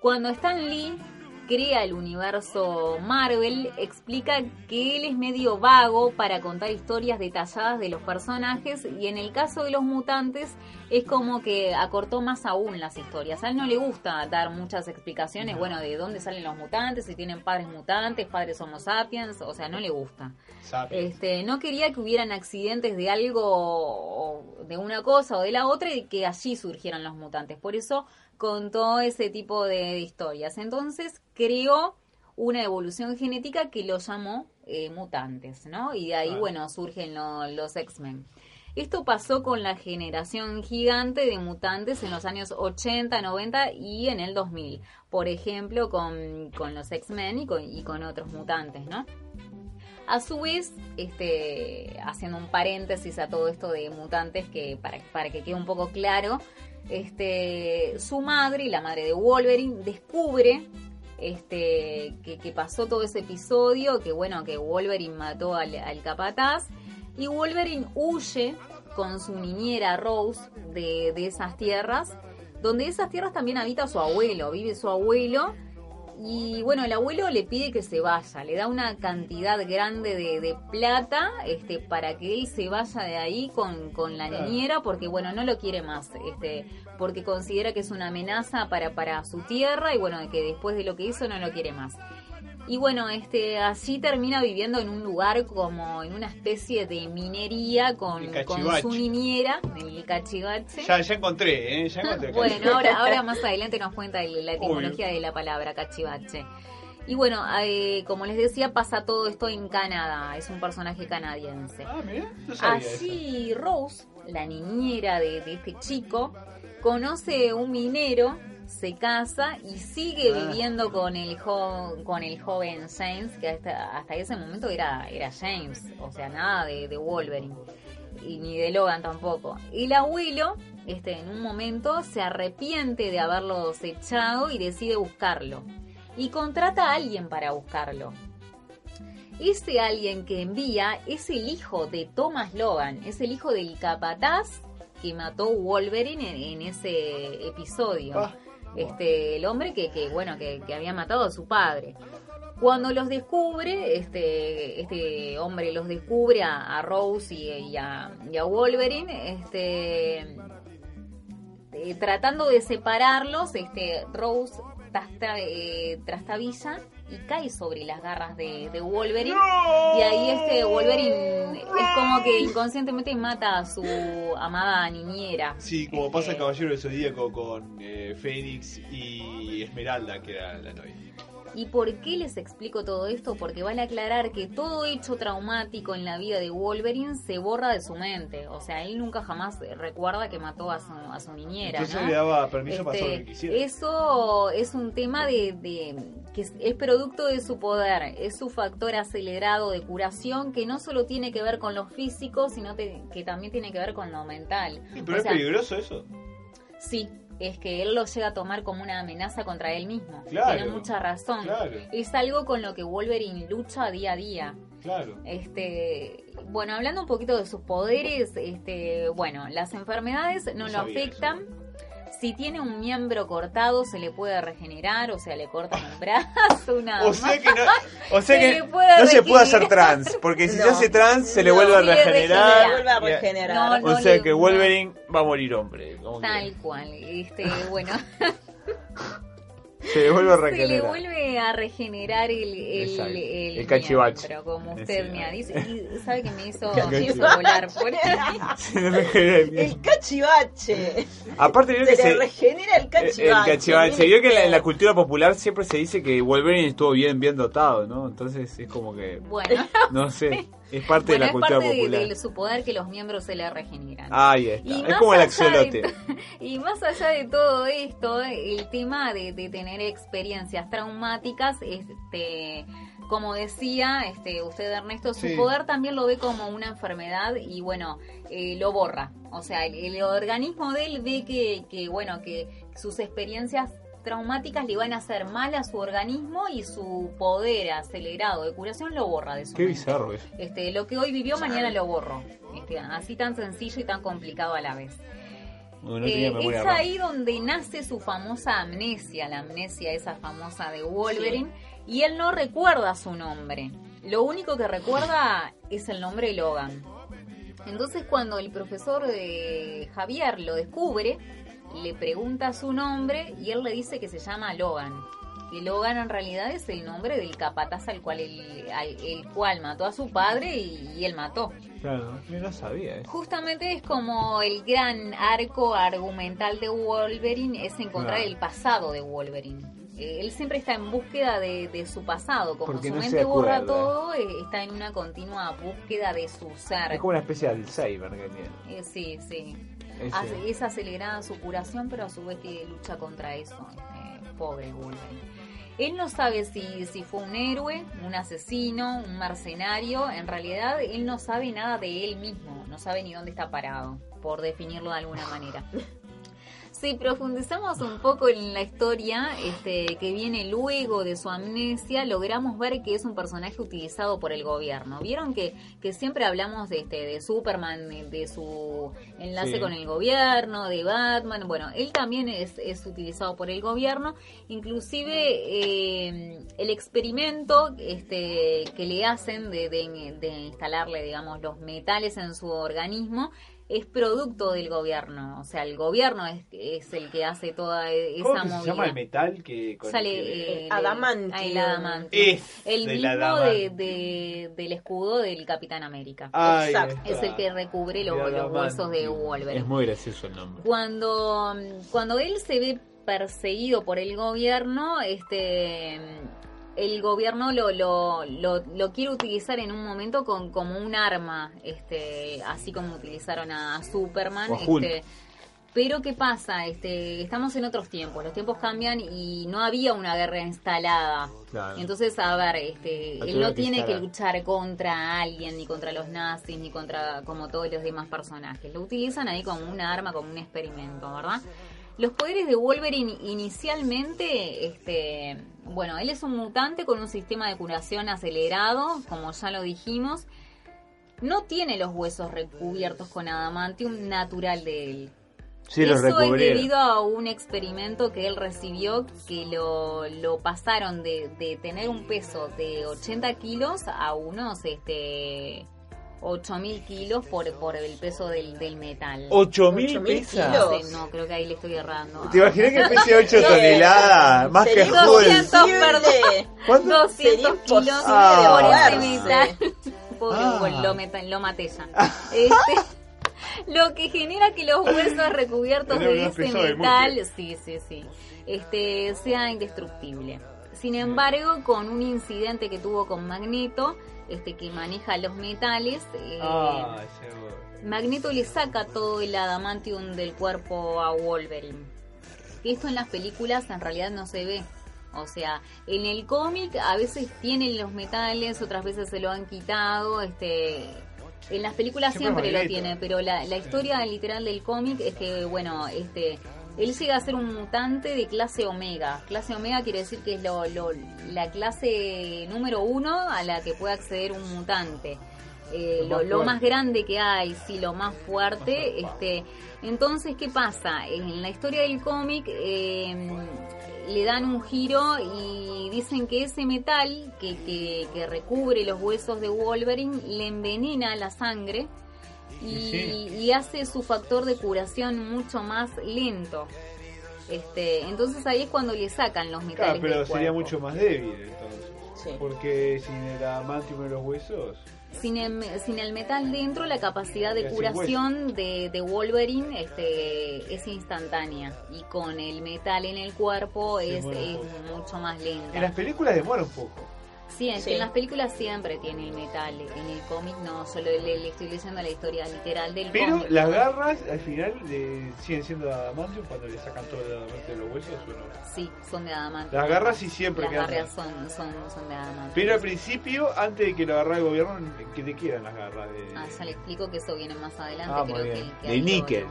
Cuando Stan Lee crea el universo Marvel, explica que él es medio vago para contar historias detalladas de los personajes y en el caso de los mutantes es como que acortó más aún las historias. A él no le gusta dar muchas explicaciones, bueno, de dónde salen los mutantes, si tienen padres mutantes, padres homo sapiens, o sea, no le gusta. Sapiens. Este, no quería que hubieran accidentes de algo, de una cosa o de la otra, y que allí surgieran los mutantes. Por eso contó ese tipo de historias. Entonces creó una evolución genética que lo llamó eh, mutantes, ¿no? Y de ahí, bueno, surgen lo- los X-Men. Esto pasó con la generación gigante de mutantes en los años 80, 90 y en el 2000. Por ejemplo, con, con los X-Men y con, y con otros mutantes, ¿no? A su vez, este, haciendo un paréntesis a todo esto de mutantes, que para, para que quede un poco claro, este, su madre, la madre de Wolverine, descubre este, que, pasó todo ese episodio, que bueno, que Wolverine mató al, al capataz, y Wolverine huye con su niñera Rose de, de esas tierras, donde esas tierras también habita su abuelo, vive su abuelo, y bueno, el abuelo le pide que se vaya, le da una cantidad grande de, de plata este, para que él se vaya de ahí con, con la Claro. niñera, porque bueno, no lo quiere más, este, porque considera que es una amenaza para, para su tierra y bueno, que después de lo que hizo no lo quiere más. Y bueno, este, así termina viviendo en un lugar como en una especie de minería con, con su niñera, el cachivache. Ya, ya encontré, ¿eh? Ya encontré. Bueno, ahora, ahora más adelante nos cuenta el- la etimología de la palabra cachivache. Y bueno, eh, como les decía, pasa todo esto en Canadá. Es un personaje canadiense. Ah, mirá, no sabía eso. Allí Rose, la niñera de, de este chico, conoce un minero, se casa y sigue Ah. viviendo con el jo- con el joven James, que hasta, hasta ese momento era, era James, o sea, nada de, de Wolverine. Y ni de Logan tampoco. El abuelo, este, en un momento, se arrepiente de haberlos echado y decide buscarlo. Y contrata a alguien para buscarlo. Ese alguien que envía es el hijo de Thomas Logan, es el hijo del capataz que mató Wolverine en, en ese episodio. Ah. Este, el hombre que, que bueno, que, que había matado a su padre. Cuando los descubre, este, este hombre los descubre a, Rose y, a, a Wolverine, este, eh, tratando de separarlos, este, Rose eh, trastabilla y cae sobre las garras de, de Wolverine. Y ahí este Wolverine es como que inconscientemente mata a su amada niñera. Sí, como pasa en Eh, Caballero del Zodíaco con eh, Fénix y Esmeralda, que era la novia. ¿Y por qué les explico todo esto? Porque van a aclarar que todo hecho traumático en la vida de Wolverine se borra de su mente. O sea, él nunca jamás recuerda que mató a su, a su niñera. Entonces ¿no? le daba permiso para hacer lo Este, que quisiera. eso es un tema de, de- que es, es producto de su poder, es su factor acelerado de curación que no solo tiene que ver con lo físico, sino te- que también tiene que ver con lo mental. Sí, O pero es sea, peligroso eso. Sí, es que él lo llega a tomar como una amenaza contra él mismo. Claro, Tiene mucha razón. claro. Es algo con lo que Wolverine lucha día a día. Claro. Este, bueno, hablando un poquito de sus poderes, este, bueno, las enfermedades no, No lo afectan. Si tiene un miembro cortado, se le puede regenerar, o sea, le cortan un brazo, una O sea que no, o sea Se que No se puede hacer regenerar. trans, porque si No. se hace trans se le No, vuelve a regenerar. Vuelve a regenerar. No, no. o sea le- que Wolverine va a morir hombre. como que- Tal cual. Este, bueno. Se le vuelve a Se le regenerar. vuelve a regenerar el, el, Exacto. el, El cachivache. miembro, como usted me dice. Y sabe que me hizo, Cachivache. me hizo volar por el El cachivache. Aparte vio que Se le se... regenera el El cachivache. cachivache. Se vio que en la, en la cultura popular siempre se dice que Wolverine estuvo bien, bien dotado, ¿no? Entonces es como que, Bueno, no sé, es parte bueno de la es cultura parte de, popular. de su poder que los miembros se le regeneran. Ahí está. Y Es como el axolote. y más allá de todo esto, el tema de, de tener experiencias traumáticas, este, como decía este, usted Ernesto, su Sí. poder también lo ve como una enfermedad y bueno, eh, lo borra. O sea, el, el organismo de él ve que, que bueno, que sus experiencias traumáticas le van a hacer mal a su organismo y su poder acelerado de curación lo borra de su Qué mente. bizarro eso. Este, lo que hoy vivió, mañana lo borro. Este, así tan sencillo y tan complicado a la vez. No, no Eh, es ahí donde nace su famosa amnesia, la amnesia esa famosa de Wolverine, y él no recuerda su nombre. Lo único que recuerda es el nombre de Logan. Entonces cuando el profesor de Javier lo descubre, le pregunta su nombre y él le dice que se llama Logan. Que Logan en realidad es el nombre del capataz al cual él- al- el cual mató a su padre y, y él mató. Claro, yo no sabía. Justamente es como el gran arco argumental de Wolverine, es encontrar Claro. el pasado de Wolverine. Eh, él siempre está en búsqueda de, de su pasado, como Porque su no mente borra todo, eh, está en una continua búsqueda de su ser. Es como una especie de Alzheimer que tiene. Eh, sí, sí. Ese- Hace- es acelerada su curación, pero a su vez que lucha contra eso. este, pobre Wolverine. Él no sabe si, si fue un héroe, un asesino, un mercenario. En realidad, él no sabe nada de él mismo. No sabe ni dónde está parado, por definirlo de alguna manera. Si profundizamos un poco en la historia este, que viene luego de su amnesia, logramos ver que es un personaje utilizado por el gobierno. Vieron que, que siempre hablamos de, este, de Superman, de, de su enlace Sí. con el gobierno, de Batman. Bueno, él también es, es utilizado por el gobierno. Inclusive eh, el experimento este, que le hacen de, de- de instalarle, digamos, los metales en su organismo es producto del gobierno. O sea, el gobierno es, es el que hace toda e- ¿Cómo esa que se movida. llama el metal que con Sale el que- El adamantium. ah, el adamantium. Es el del mismo de, adamantium. de- del escudo del Capitán América. Ahí Exacto. está. es el que recubre los, El los huesos de. Wolverine. Es muy gracioso el nombre. Cuando, cuando él se ve perseguido por el gobierno, este el gobierno lo, lo, lo, lo quiere utilizar en un momento con, como un arma, este, así como utilizaron a, Superman. O a Hulk. Este, pero ¿qué pasa? Este, estamos en otros tiempos, los tiempos cambian y no había una guerra instalada. Claro. Entonces, a ver, este, él no tiene que luchar contra alguien, ni contra los nazis, ni contra como todos los demás personajes. Lo utilizan ahí como una arma, como un experimento, ¿verdad? Los poderes de Wolverine inicialmente, este, bueno, él es un mutante con un sistema de curación acelerado, como ya lo dijimos. No tiene los huesos recubiertos con adamantium natural de él. Sí, Eso es debido a un experimento que él recibió que lo, lo pasaron de, de tener un peso de 80 kilos a unos este 8000 kilos por, por el peso del, del metal. 8000 8.000 pesas. kilos. No creo que ahí le estoy errando. ¿Te imaginas que pese 8 toneladas? Más que Hulk. imposible. ¿Cuánto? 200 Sería kilos Ah. por ese metal. Pobre Ah. Lo, meta- lo maté ya. Este, lo que genera que los huesos recubiertos Era de ese metal, sí, sí, sí, este, sea indestructible. Sin embargo, con un incidente que tuvo con Magneto, este, que maneja los metales, eh, Ah. Magneto le saca todo el adamantium del cuerpo a Wolverine. Esto en las películas en realidad no se ve. O sea, en el cómic a veces tienen los metales, otras veces se lo han quitado. Este, en las películas Siempre siempre, lo tiene, pero la, la historia literal del cómic es que, bueno, este, él llega a ser un mutante de clase Omega. Clase Omega quiere decir que es lo, lo- la clase número uno a la que puede acceder un mutante. Eh, Lo más lo más grande que hay, sí, lo más fuerte. Este, entonces, ¿qué pasa? En la historia del cómic eh, le dan un giro y dicen que ese metal que, que, que recubre los huesos de Wolverine le envenena la sangre y, Sí. y hace su factor de curación mucho más lento. Este, entonces ahí es cuando le sacan los metales Claro, pero del sería cuerpo. mucho más débil entonces. Sí. Porque sin el adamantium en los huesos. Sin el, sin el metal dentro, la capacidad de curación de, de Wolverine este, es instantánea. Y con el metal en el cuerpo es, es mucho más lenta. En las películas demora un poco. Sí, es que Sí. en las películas siempre tiene el metal. En el cómic no, solo le, le estoy leyendo la historia literal del Pero cómic. las garras al final eh, siguen siendo de adamantium cuando le sacan todo el adamantium de los huesos o no. Sí, son de adamante. Las garras sí siempre Las quedan. garras son, son, son de adamante. Pero al principio, antes de que lo agarrara el gobierno, que te quieran las garras de. Ah, ya le explico que eso viene más adelante. Ah, muy creo bien. que, que De níquel.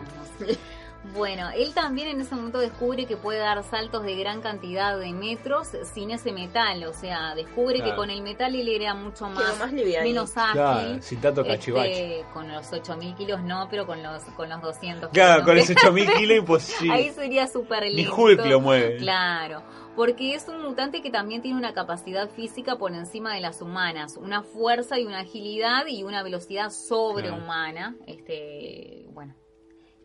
Bueno, él también en ese momento descubre que puede dar saltos de gran cantidad de metros sin ese metal. O sea, descubre que con el metal él era mucho más, más menos ágil. Claro, sin tanto Este, cachivache. con los 8000 kilos no, pero con los, con los 200 Claro, kilos. con esos 8000 kilos imposible. Ahí sería súper Ni lindo. Hulk lo mueve. Claro, porque es un mutante que también tiene una capacidad física por encima de las humanas, una fuerza y una agilidad y una velocidad sobrehumana, este, bueno,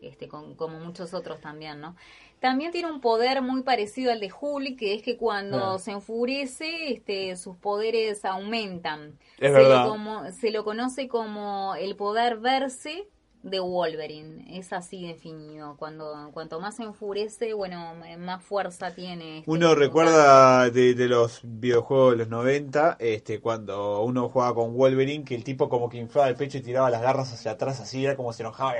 este, con- como muchos otros también, ¿no? También tiene un poder muy parecido al de Hulk, que es que cuando Claro. se enfurece, este, sus poderes aumentan. Es se verdad. Lo como, se lo conoce como el poder verse de Wolverine. Es así definido. Cuando cuanto más se enfurece, bueno, más fuerza tiene. este Uno recuerda de, de los videojuegos de los 90, este, cuando uno jugaba con Wolverine, que el tipo como que inflaba el pecho y tiraba las garras hacia atrás, así era como se enojaba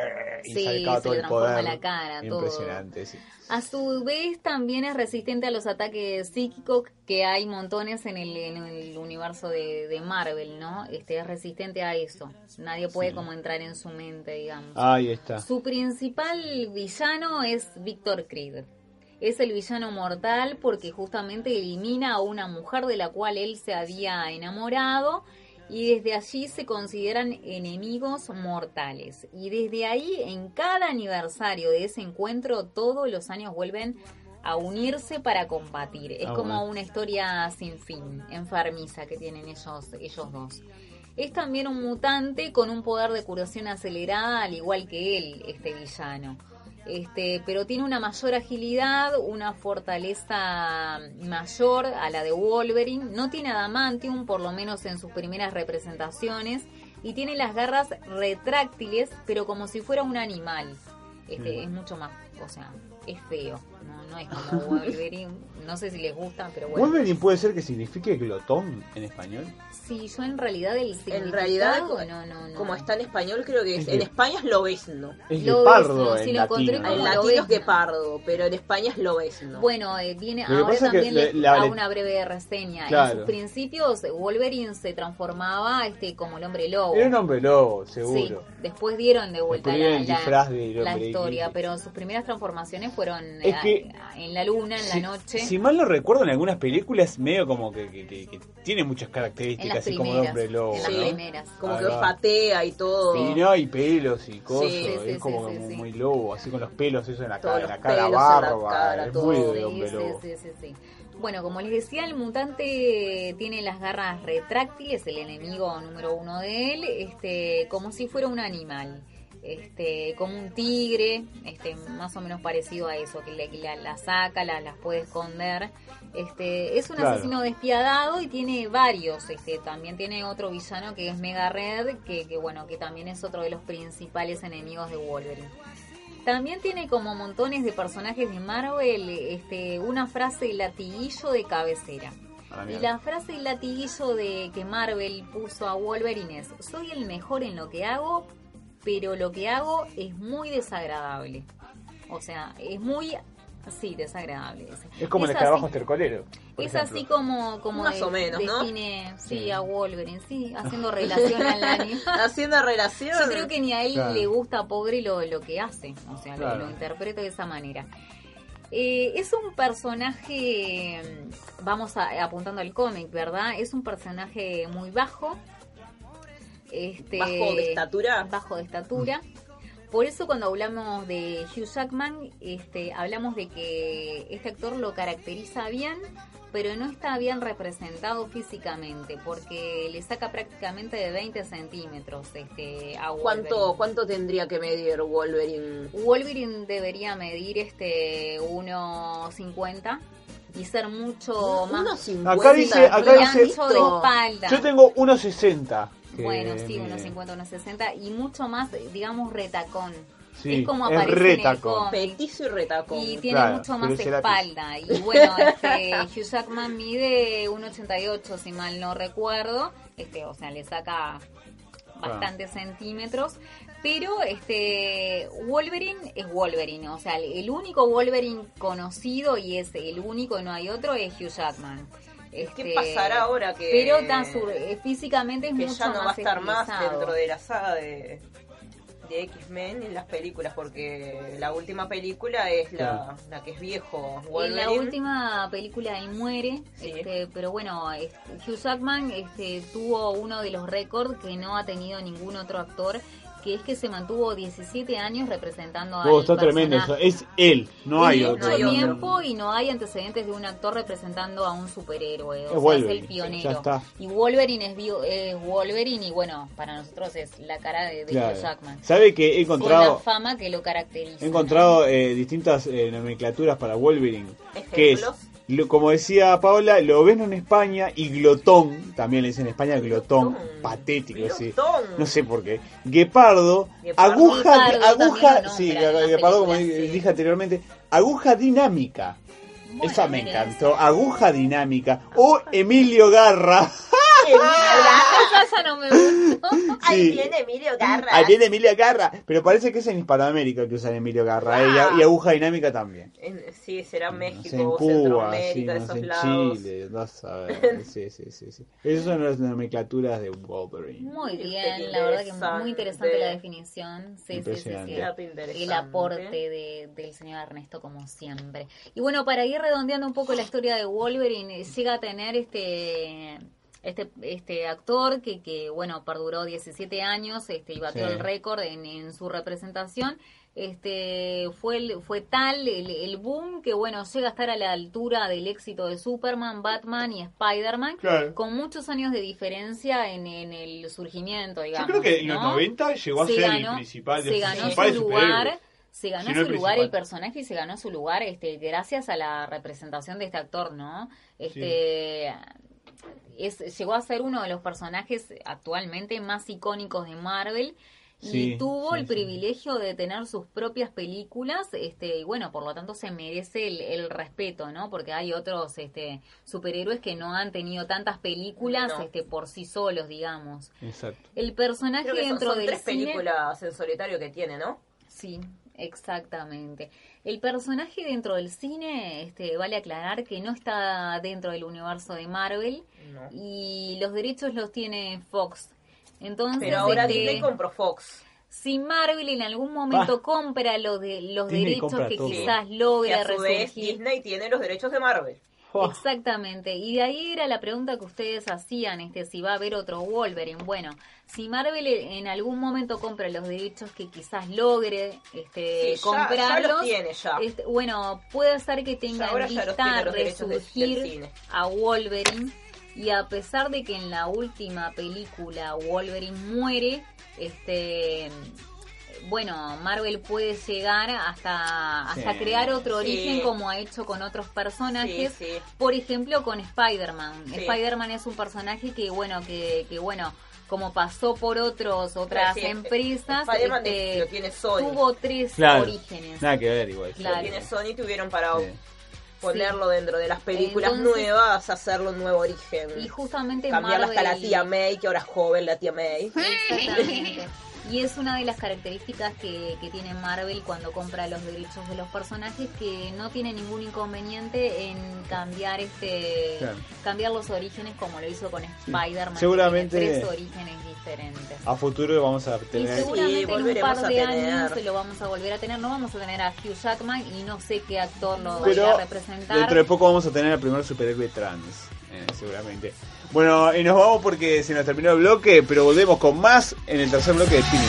y Sí, sacaba todo el poder. la cara, todo. Impresionante, sí. A su vez, también es resistente a los ataques psíquicos que hay montones en el, en el universo de, de Marvel, ¿no? Este es resistente a eso. Nadie puede como entrar en su mente, digamos. Ahí está. Su principal villano es Victor Creed. Es el villano mortal porque justamente elimina a una mujer de la cual él se había enamorado y desde allí se consideran enemigos mortales. Y desde ahí, en cada aniversario de ese encuentro, todos los años vuelven a unirse para combatir. Es Ah, como bueno. una historia sin fin, enfermiza que tienen ellos, ellos dos. Es también un mutante con un poder de curación acelerada, al igual que él, este villano. Este, pero tiene una mayor agilidad, una fortaleza mayor a la de Wolverine. No tiene adamantium, por lo menos en sus primeras representaciones. Y tiene las garras retráctiles, pero como si fuera un animal. Este, Es mucho más, o sea, es feo. No, no es como Wolverine. No sé si les gusta, pero bueno. Wolverine puede ser que signifique glotón en español. Sí, yo en realidad el En realidad, significado, no, no, no. como está en español, creo que es, Es en España es lobesno. Es Lo guepardo ves, no, sí en lo encontré latino. En lo latino es guepardo, pero en España es lobesno. Bueno, eh, viene Lo que ahora que también le- le la- hago una breve reseña. Claro. En sus principios Wolverine se transformaba este como el hombre lobo. Era un hombre lobo, Sí, seguro. después dieron de vuelta Después la, la- historia, pero sus primeras transformaciones fueron Es eh, que- en la luna, en Si- la noche. Si mal no recuerdo, en algunas películas medio como que, que- que- que tiene muchas características, así como de hombre lobo. en las. ¿no? primeras. como Ahí que olfatea y todo. Sí, no, y pelos y cosas, Sí, sí, es sí, como sí, muy, sí. muy lobo, así con los pelos eso en la, Todos cara, en la cara en la barba, cara, es todo. muy de hombre sí, lobo. sí, sí, sí. Bueno, como les decía, el mutante tiene las garras retráctiles, el enemigo número uno de él, este, como si fuera un animal. Este, como un tigre, este, más o menos parecido a eso, que, le, que la, la saca, la- las puede esconder. Este, es un Claro. asesino despiadado y tiene varios. Este, también tiene otro villano que es Mega Red, que, que bueno, que también es otro de los principales enemigos de Wolverine. También tiene como montones de personajes de Marvel este, una frase latiguillo de cabecera. Ah, Y la frase latiguillo de que Marvel puso a Wolverine es, soy el mejor en lo que hago, pero lo que hago es muy desagradable. O sea, es muy, sí, desagradable. Es como el así- escarabajo estercolero. es ejemplo. así como, como Más o menos, ¿no? define, sí, Sí. a Wolverine, sí, haciendo relación al anime. Haciendo relación. Yo creo que ni a él Claro. le gusta pobre lo, lo que hace, o sea, lo- Claro. lo, interpreto de esa manera. Eh, es un personaje, mm, vamos a- apuntando al cómic, ¿verdad? Es un personaje muy bajo. Este, Bajo de estatura. Bajo de estatura. Por eso cuando hablamos de Hugh Jackman, este, hablamos de que este actor lo caracteriza bien, pero no está bien representado físicamente, porque le saca prácticamente de 20 centímetros este, a ¿Cuánto, Wolverine. ¿Cuánto tendría que medir Wolverine? Wolverine debería medir este 1.50 y ser mucho más Unos 50. Acá dice- acá dice- de espalda. Yo tengo 1.60. que Bueno, sí, mide. 1.50, 1.60 y mucho más, digamos, retacón. Sí, es como es aparece en el retacón. cómic. Petizo y retacón. Y tiene Claro, mucho más lápiz. espalda. Y bueno, este, Hugh Jackman mide 1,88 si mal no recuerdo. Este, o sea, le saca bastantes centímetros. Pero este Wolverine es Wolverine. O sea, el único Wolverine conocido y es el único, no hay otro, es Hugh Jackman. ¿Qué Este, pasará ahora que, Pero tan sur- eh, físicamente es que mucho ya no más va a estar más dentro de la saga de, de X-Men en las películas? Porque la última película es la, la que es viejo En la última película él muere, Sí. este, pero bueno, este, Hugh Jackman este, tuvo uno de los récords que no ha tenido ningún otro actor, que es que se mantuvo 17 años representando a Oh, está tremendo eso. Es él, no hay mucho otro. hay otro. tiempo y no hay antecedentes de un actor representando a un superhéroe. O Es sea, Wolverine, es el pionero. ya está. Y Wolverine es, bio- es Wolverine y bueno, para nosotros es la cara de, de Claro. Hugh Jackman. ¿Sabe que he Con la encontrado, fama que lo caracteriza. he encontrado eh, distintas eh, nomenclaturas para Wolverine? Que es, Ejemplos. Lo- como decía Paola, lo ven en España y glotón, también le dicen en España glotón, Glotón. patético, sí. Glotón. No sé por qué. Guepardo, Guepardo. aguja, Guepardo aguja, sí, Guepardo como sí. dije anteriormente, aguja dinámica. Bueno, Esa me encantó, aguja dinámica. O Emilio Garra. Esa ya no me gustó. Sí. Emilio Garra. Ahí viene Emilio Garra, pero parece que es en Hispanoamérica que usan Emilio Garra, eh, y aguja dinámica también. Sí, será No México, sé, en Cuba, sí, no esos sé, en lados. Chile, no saber. Sí, sí, sí, sí. Esas son las nomenclaturas de Wolverine. Muy Qué bien, la verdad que muy interesante la definición. Sí, sí, sí, sí. El aporte de- del señor Ernesto, como siempre. Y bueno, para ir redondeando un poco la historia de Wolverine, eh, llega a tener este este este actor que, que bueno, perduró 17 años este, y batió Sí. el récord en, en su representación. Este fue el- fue tal el, el boom que bueno llega a estar a la altura del éxito de Superman, Batman y Spider-Man Claro. con muchos años de diferencia en, en el surgimiento, Yo digamos. creo que en los ¿no? 90 llegó a Se ser ganó- el principal de se ganó su lugar se ganó Si no su el lugar el principal. personaje y se ganó su lugar este gracias a la representación de este actor no este es, llegó a ser uno de los personajes actualmente más icónicos de Marvel y Sí, tuvo sí, el sí. privilegio de tener sus propias películas este y bueno por lo tanto se merece el, el respeto no porque hay otros este superhéroes que no han tenido tantas películas No. este por sí solos digamos Exacto. el personaje Creo que son, dentro son del tres cine películas en solitario que tiene, ¿no? Sí, exactamente. El personaje dentro del cine, este, vale aclarar que no está dentro del universo de Marvel No. y los derechos los tiene Fox. Entonces, Pero ahora este, Disney compró Fox. si Marvel en algún momento compra los de los Disney derechos compra que todo. quizás Que logre a su vez Disney tiene los derechos de Marvel. Oh, Exactamente, y de ahí era la pregunta que ustedes hacían, este, si va a haber otro Wolverine. Bueno, si Marvel en algún momento compra los derechos que quizás logre este, Sí, ya- comprarlos, ya los tiene ya. este, bueno, puede ser que tenga ahora vista derechos de- resurgir cine. a Wolverine. Y a pesar de que en la última película Wolverine muere, este bueno, Marvel puede llegar hasta, hasta Sí. crear otro Sí. origen como ha hecho con otros personajes. Sí, sí. Por ejemplo, con Spider-Man. Sí. Spider-Man es un personaje que, bueno, que, que bueno, como pasó por otros otras Sí, empresas, Spider-Man este, lo tiene Sony. tuvo tres Claro. orígenes. Nada que ver igual. Claro. Lo tiene Sony tuvieron para Sí. ponerlo dentro de las películas Entonces- nuevas, hacerlo un nuevo origen. Y justamente Cambiarla hasta la Marvel- tía May, que ahora es joven la tía May. Y es una de las características que, que tiene Marvel cuando compra los derechos de los personajes que no tiene ningún inconveniente en cambiar este Claro. cambiar los orígenes como lo hizo con Spider-Man. Seguramente- tiene tres orígenes diferentes. A futuro vamos a Y tener. seguramente en un par de años lo vamos a volver a tener. No vamos a tener a Hugh Jackman y no sé qué actor lo Pero vaya a representar. dentro de poco vamos a tener al primer superhéroe trans, eh, seguramente. Bueno, y nos vamos porque se nos terminó el bloque, pero volvemos con más en el tercer bloque de Pini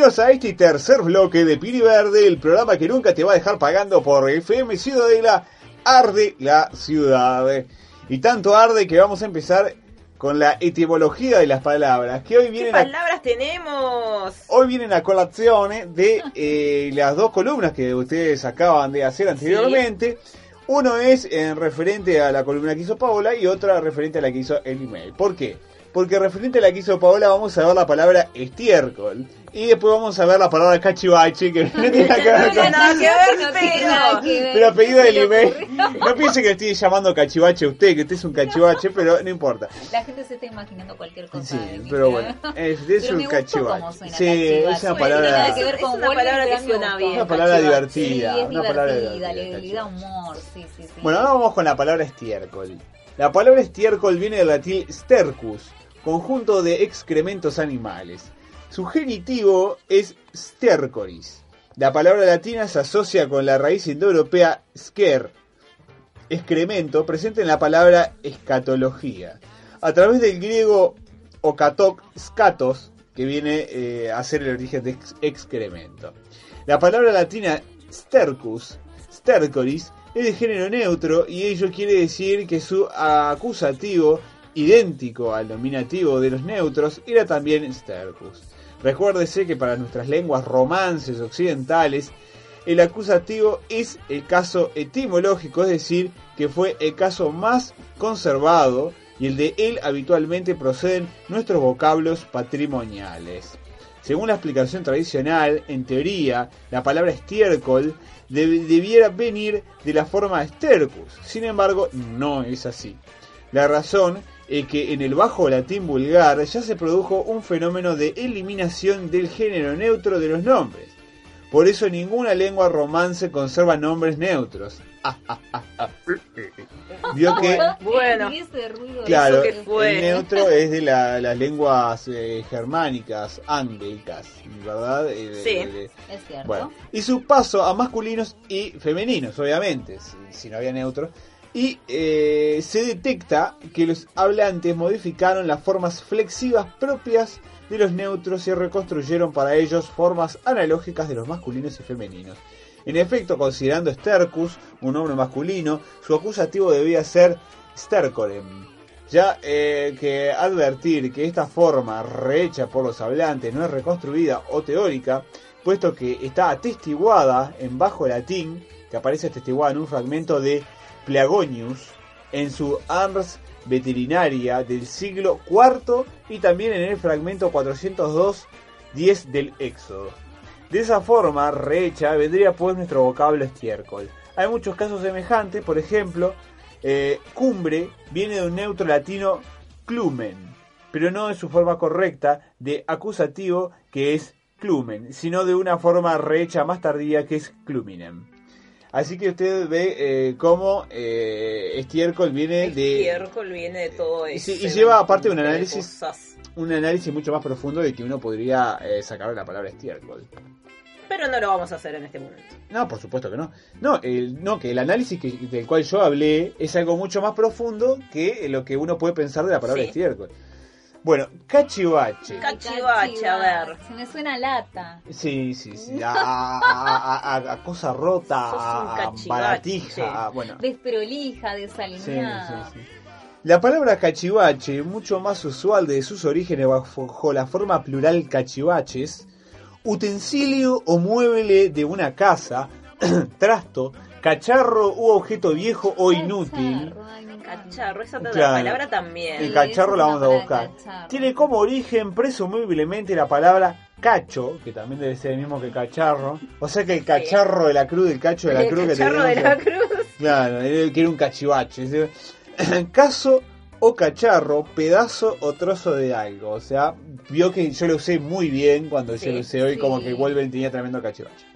Bienvenidos a este tercer bloque de Piri Verde, el programa que nunca te va a dejar pagando por FM Ciudadela. Arde la ciudad. Y tanto arde que vamos a empezar con la etimología de las palabras, que hoy ¿Qué vienen a, palabras tenemos? hoy vienen a colación de eh, las dos columnas que ustedes acaban de hacer anteriormente. Uno es en referente a la columna que hizo Paola y otra referente a la que hizo el email. ¿Por qué? Porque referente a la que hizo Paola vamos a ver la palabra estiércol. Y después vamos a ver la palabra cachivache, que no tiene nada que ver No con... No tiene nada pero... que ver. Pero apellido del email. No piense que le estoy llamando cachivache a usted, que usted es un cachivache, pero no importa. La gente se está imaginando cualquier cosa. Sí, de mí, pero bueno, es, es Pero un cachivache. suena Sí, cachivache. es una No tiene palabra. nada que ver Es con una palabra que suena bien. Una palabra. Sí, divertida. es una palabra divertida, divertida, le, le da humor, sí, sí, sí. Bueno, ahora vamos con la palabra estiércol. La palabra estiércol viene del latín stercus, conjunto de excrementos animales. Su genitivo es stercoris. La palabra latina se asocia con la raíz indoeuropea sker, excremento, presente en la palabra escatología. A través del griego okatok skatos, que viene eh, a ser el origen de ex- excremento. La palabra latina stercus, stercoris, es de género neutro y ello quiere decir que su acusativo, idéntico al nominativo de los neutros, era también stercus. Recuérdese que para nuestras lenguas romances occidentales, el acusativo es el caso etimológico, es decir, que fue el caso más conservado y el de él habitualmente proceden nuestros vocablos patrimoniales. Según la explicación tradicional, en teoría, la palabra estiércol deb- debiera venir de la forma stercus. Sin embargo, no es así. La razón es que en el bajo latín vulgar ya se produjo un fenómeno de eliminación del género neutro de los nombres. Por eso ninguna lengua romance conserva nombres neutros. Vio que Bueno. Claro, que fue. el neutro es de la- las lenguas eh, germánicas, anglicas, ¿verdad? Eh, de- Sí. de- Es cierto. bueno, y su paso a masculinos y femeninos, obviamente, si, si no había neutro. Y eh, se detecta que los hablantes modificaron las formas flexivas propias de los neutros y reconstruyeron para ellos formas analógicas de los masculinos y femeninos. En efecto, considerando stercus un nombre masculino, su acusativo debía ser stercorem. Ya eh, que advertir que esta forma rehecha por los hablantes no es reconstruida o teórica, puesto que está atestiguada en bajo latín, que aparece atestiguada en un fragmento de Pleagonius, en su Ars Veterinaria del siglo IV y también en el fragmento 402.10 del Éxodo. De esa forma, rehecha, vendría pues nuestro vocablo estiércol. Hay muchos casos semejantes, por ejemplo, eh, cumbre viene de un neutro latino clumen, pero no de su forma correcta de acusativo que es clumen, sino de una forma rehecha más tardía que es cluminem. Así que usted ve eh, cómo eh, estiércol viene de Estiércol viene de todo Y eso. y lleva aparte un análisis- un análisis mucho más profundo de que uno podría eh, sacar la palabra estiércol. Pero no lo vamos a hacer en este momento. No, por supuesto que no. No, el, no que el análisis que- del cual yo hablé es algo mucho más profundo que lo que uno puede pensar de la palabra Sí. estiércol. Bueno, cachivache. Ca- Cachivache, a ver. Se me suena lata. Sí, sí, sí. A, a- a- a cosa rota, Sos un a, baratija. a- Bueno, Desprolija, Sí, desalineada. sí, sí. La palabra cachivache, mucho más usual de sus orígenes bajo la forma plural cachivaches, utensilio o mueble de una casa, trasto, cacharro u objeto viejo o inútil. Cacharro. Cacharro, esa otra Claro. palabra también. El cacharro la vamos a buscar. Tiene como origen presumiblemente la palabra cacho, que también debe ser el mismo que cacharro. O sea que el cacharro de la cruz, el cacho de la El cruz que cacharro de tenemos, la cruz. Claro, él quiere un cachivache. ¿sí? Caso o cacharro, pedazo o trozo de algo. O sea, vio que yo lo usé muy bien cuando yo lo usé hoy, sí. como que Wolverine tenía tremendo cachivache.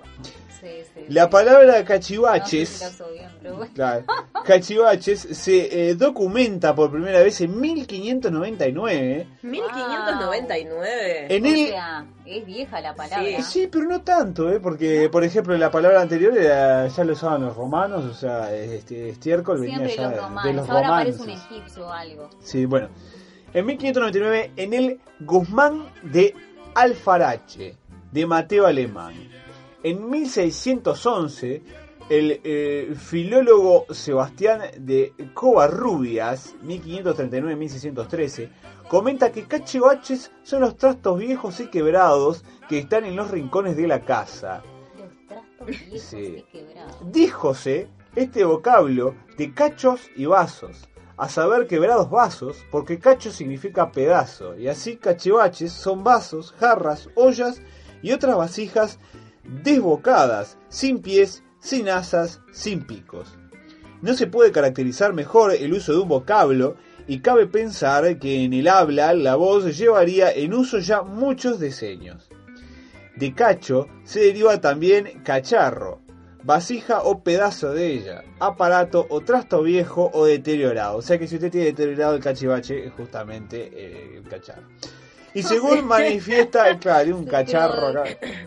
Bueno. Sí, sí. La palabra No sé cachivaches, si la usó bien, pero bueno. claro, cachivaches se eh, documenta por primera vez en 1599. 1599. En O el, sea, es vieja la palabra. Sí, pero no tanto, ¿eh? porque por ejemplo la palabra anterior era- ya lo usaban los romanos, o sea, este, estiércol venía Siempre ya los de- romanos. de los Ahora romanos. aparece un egipcio o algo. Sí, bueno. En 1599, en el Guzmán de Alfarache, de Mateo Alemán. En 1611, el eh, filólogo Sebastián de Covarrubias, 1539-1613, comenta que cachivaches son los trastos viejos y quebrados que están en los rincones de la casa. Los trastos viejos Sí. y quebrados. Díjose este vocablo de cachos y vasos, a saber quebrados vasos, porque cacho significa pedazo, y así cachivaches son vasos, jarras, ollas y otras vasijas desbocadas, sin pies, sin asas, sin picos. No se puede caracterizar mejor el uso de un vocablo y cabe pensar que en el habla la voz llevaría en uso ya muchos diseños. De cacho se deriva también cacharro, vasija o pedazo de ella, aparato o trasto viejo o deteriorado. O sea que si usted tiene deteriorado el cachivache, es justamente eh, el cacharro. Y según manifiesta, claro, un cacharro acá.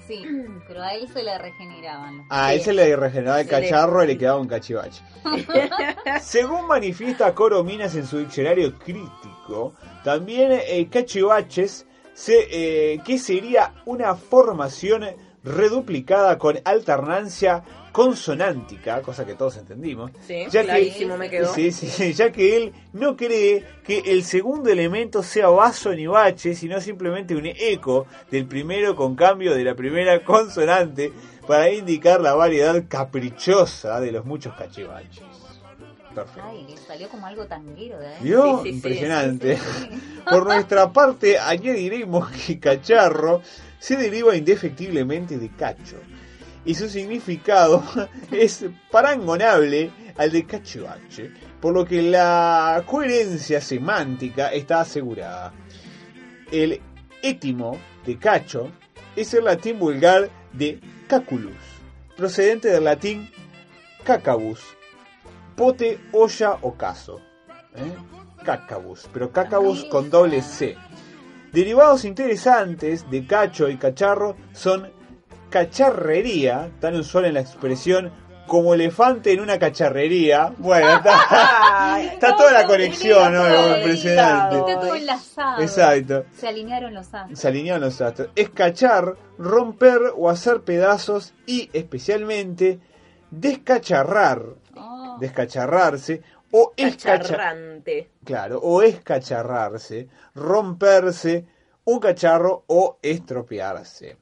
Sí, pero a él se le regeneraban. A él se le regeneraba el cacharro y le quedaba un cachivache. Según manifiesta Corominas en su diccionario crítico, también eh, cachivaches, se, eh, que sería una formación reduplicada con alternancia consonántica, cosa que todos entendimos. Sí, Ya que- clarísimo me quedó. Sí, sí, ya que él no cree que el segundo elemento sea vaso ni bache, sino simplemente un eco del primero con cambio de la primera consonante para indicar la variedad caprichosa de los muchos cachivaches. Perfecto. Ay, le salió como algo tanguero de ahí. ¿Vio? sí, sí, Impresionante. Sí, sí. Por nuestra parte, añadiremos que cacharro se deriva indefectiblemente de cacho. Y su significado es parangonable al de cachivache, por lo que la coherencia semántica está asegurada. El étimo de cacho es el latín vulgar de caculus, procedente del latín cacabus, pote, olla o caso. ¿eh? Cacabus, pero cacabus con doble C. Derivados interesantes de cacho y cacharro son cacharrería, tan usual en la expresión como elefante en una cacharrería. Bueno, está, está toda la conexión, ¿no? Todo Impresionante. Está todo enlazado. Exacto. Se alinearon los astros. Se alinearon los astros. Es cachar, romper o hacer pedazos y especialmente descacharrar, Oh, descacharrarse o escachar, Cacharrante. claro, o escacharrarse, romperse un cacharro o estropearse.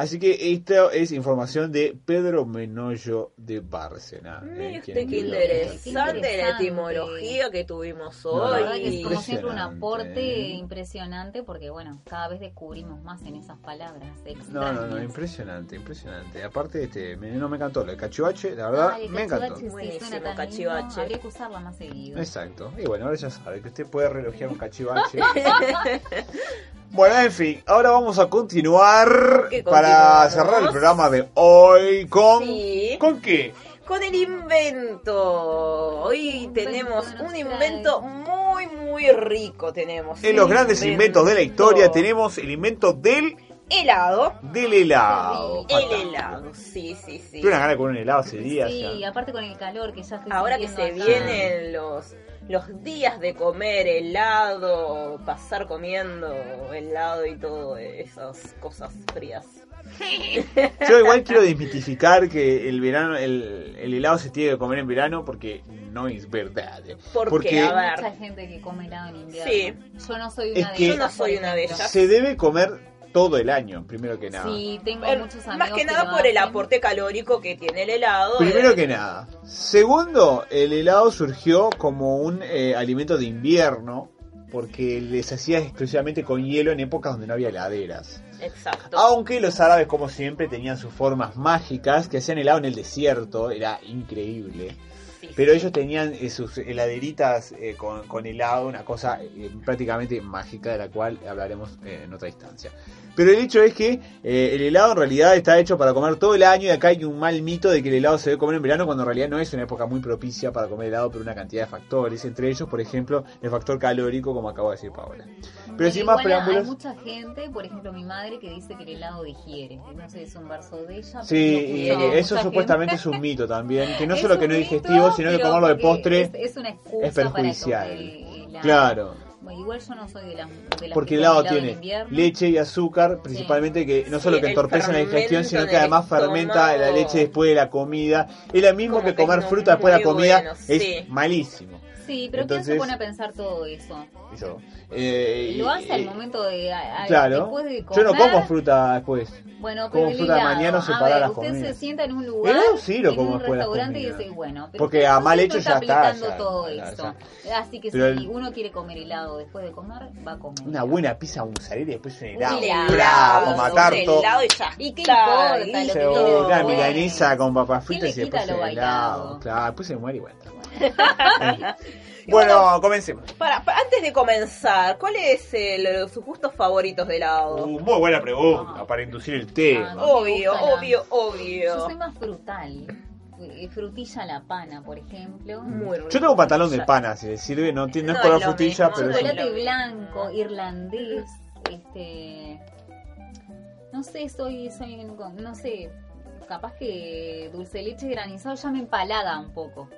Así que esto es información de Pedro Menollo de Bárcena. Mire eh, usted quien qué interesante la etimología que tuvimos No, hoy. que es como siempre un aporte impresionante porque, bueno, cada vez descubrimos más en esas palabras No, extrañas. no, no, impresionante, impresionante. Aparte, este, me- no me encantó lo de cachivache, la verdad, me encantó. sí Buenísimo, cachivache. Habría que usarla más seguido. Exacto. Y bueno, ahora ya sabe que usted puede relojear un cachivache. bueno, en fin, ahora vamos a continuar ¿Qué para cerrar el programa de hoy con... Sí. ¿Con qué? Con el invento. Hoy Invento tenemos un invento muy, muy rico. Tenemos En los grandes inventos de la historia tenemos el invento del, helado. del helado. El Fantástico. helado, sí, sí, sí. Tuve una gana comer un helado hace días. Sí, ya. aparte con el calor que ya estoy Ahora que se acá. vienen los, los días de comer helado, pasar comiendo helado y todo esas cosas frías. Yo igual quiero desmitificar que el verano, el, el helado se tiene que comer en verano porque no es verdad. ¿Por qué? porque A ver. Hay mucha gente que come helado en invierno. Sí. Yo no soy Es una de ellas. Yo no soy una de ellas. se debe comer todo el año, primero que nada. Sí, tengo muchos amigos más que nada por el aporte calórico que tiene el helado. Primero eh, que nada. Segundo, el helado surgió como un eh, alimento de invierno porque les hacía exclusivamente con hielo en épocas donde no había heladeras. Exacto. Aunque los árabes, como siempre, tenían sus formas mágicas que hacían helado en el desierto, era increíble. Pero ellos tenían eh, sus heladeritas eh, con, con helado, una cosa eh, prácticamente mágica de la cual hablaremos eh, en otra instancia. Pero el hecho es que el helado en realidad está hecho para comer todo el año y acá hay un mal mito de que el helado se debe comer en verano cuando en realidad no es una época muy propicia para comer helado por una cantidad de factores, entre ellos, por ejemplo, el factor calórico, como acabo de decir Paola. Pero sin más preámbulos... Hay mucha gente, por ejemplo mi madre, que dice que el helado digiere. No sé si es un verso de ella. Sí, pero y lo escucho eso supuestamente es un mito también, que no solo que no es digestivo, sino que comerlo de postre es, es una excusa es perjudicial. Para. Claro. Bueno, igual yo no soy de las de las Porque que el helado tiene leche y azúcar, principalmente que no Sí, solo que entorpecen la digestión, sino que además fermenta la leche después de la comida. Es lo mismo Como que comer no fruta después de la comida, bueno, es sí. malísimo. Sí, pero ¿quién se Entonces- pone a pensar todo eso? Yo, eh, Lo hace al momento de... a- a- Claro, después de yo no comer. como fruta después. Bueno, como pero el fruta de mañana a separar ver, las usted comidas. se sienta en un lugar, helado sí lo en como un restaurante y dice, bueno, pero Porque a mal hecho está ya está, aplicando ya, todo ya, esto. Así que Pero si el- uno quiere comer helado después de comer, va a comer. Una buena pizza mozzarella y después un helado. Un helado, Bravo, matar todo. helado y ya ¿Y qué está, importa lo que milanesa con papas ¿Quién fritas y después helado. Claro, después se muere igual. bueno, comencemos. Para, para- antes de comenzar, ¿cuál es el- sus gustos favoritos de helado? Uh, muy buena pregunta para inducir el tema. Ah, obvio, la- obvio, Yo obvio. soy más frutal. Eh, Frutilla a la pana, por ejemplo. Muy rico. Yo tengo pantalón de pana, si le sirve, no, tiene- no es No color es lo frutilla, mismo, pero es un- Chocolate blanco, irlandés, este... No sé, soy, soy, no sé, capaz que dulce de leche granizado ya me empalaga un poco.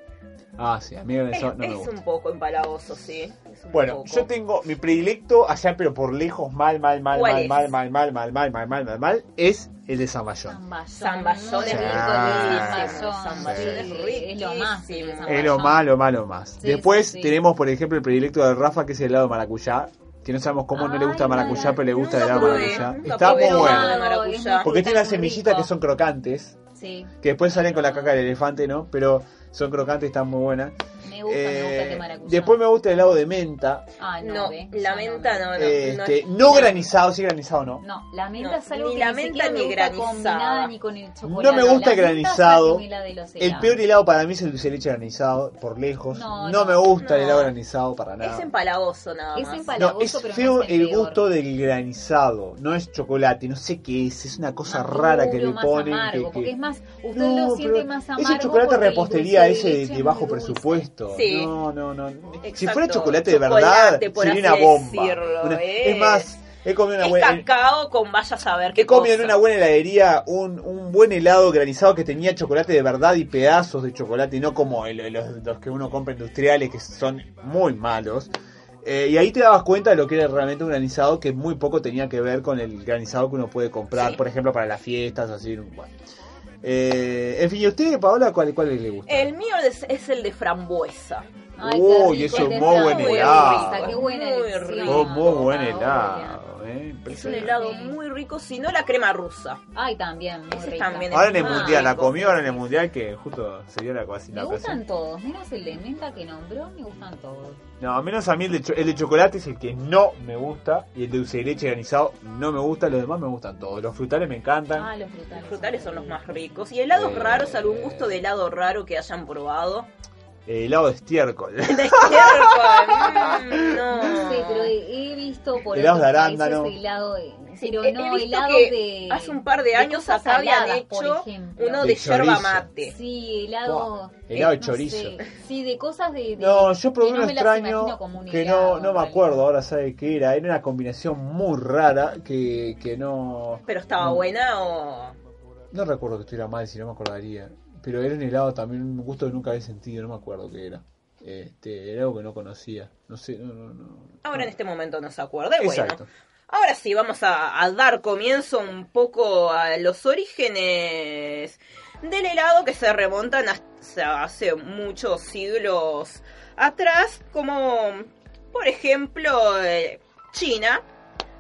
Ah, sí, a mí Es, eso no me es gusta. un poco empalagoso, sí. es Bueno, poco. yo tengo mi predilecto allá, pero por lejos, mal, mal, mal, ¿Cuál mal, es? mal, mal, mal, mal, mal, mal, mal, mal, mal, es el de Zamballón. Zamballón. Es rico, riquísimo, Zamballón, es Es lo más. Es lo malo, malo más. Sí, Después sí, sí. tenemos, por ejemplo, el predilecto de Rafa, que es el helado de maracuyá. Que no sabemos cómo no le gusta Ay, maracuyá, pero le gusta el helado de maracuyá. Está muy bueno. es Porque tiene rico. semillitas que son crocantes, Sí, que después salen con la caca del elefante, ¿no? Pero son crocantes, están muy buenas. Me gusta, me gusta Eh, el de maracuyá. después me gusta el helado de menta. Ah, no, No, ve, la menta no, no. este, no, no, no. granizado, sí granizado no. No, la menta No, es algo ni que la ni menta ni gusta granizada. combinada ni con el chocolate. No me gusta La granizado. es El peor helado para mí es el dulce de leche granizado, por lejos. No, No, no, me gusta el helado granizado para nada. Es empalagoso nada Es más. empalagoso. No, Palagoso, es pero feo no es el gusto del granizado, no es chocolate, no sé qué es, es una cosa Más rara que le ponen. amargo, que- que- porque es más, usted No, lo siente más amargo. Ese chocolate repostería ese de, es bajo muy Sí. No, no, no. Si fuera chocolate de Chocolate, verdad, por sería una bomba. decirlo, Una- eh. Es más, he comido una Es buena. cacao con vaya a saber qué He comido en una buena heladería un, un buen helado granizado que tenía chocolate de verdad y pedazos de chocolate, y no como el- los, los que uno compra industriales que son muy malos. Eh, y ahí te dabas cuenta de lo que era realmente un granizado que muy poco tenía que ver con el granizado que uno puede comprar, Sí. por ejemplo, para las fiestas, así. Bueno. Eh, en fin, ¿y usted, Paola, cuál, cuál le gusta? El mío es, es el de frambuesa. Uy, eso es muy buen helado. risa, Qué buena Muy muy buen helado. eh, Es un helado muy rico, si no la crema rusa. Ay, también, muy rica. también Ahora en el mundial, la comió ahora en el mundial que justo se dio la casi Me gustan todos, menos el de menta que nombró, me gustan todos. No, menos a mí el de, el de chocolate es el que no me gusta y el de dulce de leche granizado no me gusta, los demás me gustan todos. Los frutales me encantan. Ah, los frutales. Los frutales son los más ricos. ¿Y helados Eh. raros? ¿Algún gusto de helado raro que hayan probado? Eh, helado de estiércol. De estiércol. mm, no. No sé, pero he, he visto por Helados de arándano. helado, de- pero he- he no, visto helados que de... Hace un par de años cosas acá habían saladas, hecho uno De de, yerba mate. Sí, helado... Buah, helado de no chorizo. sé. Sí, de cosas de... de- No, yo probé que no uno extraño que helado, no, no me acuerdo ahora sabe qué era. Era una combinación muy rara que, que no... Pero estaba Mm. buena o... No recuerdo que estuviera mal, si no me acordaría. Pero era un helado también, un gusto que nunca había sentido, no me acuerdo qué era. Este, era algo que no conocía. No sé, no, no, no. Ahora en este momento no se acuerda. Bueno, Exacto. ahora sí, vamos a, a dar comienzo un poco a los orígenes del helado que se remontan hasta hace muchos siglos atrás, como por ejemplo eh, China,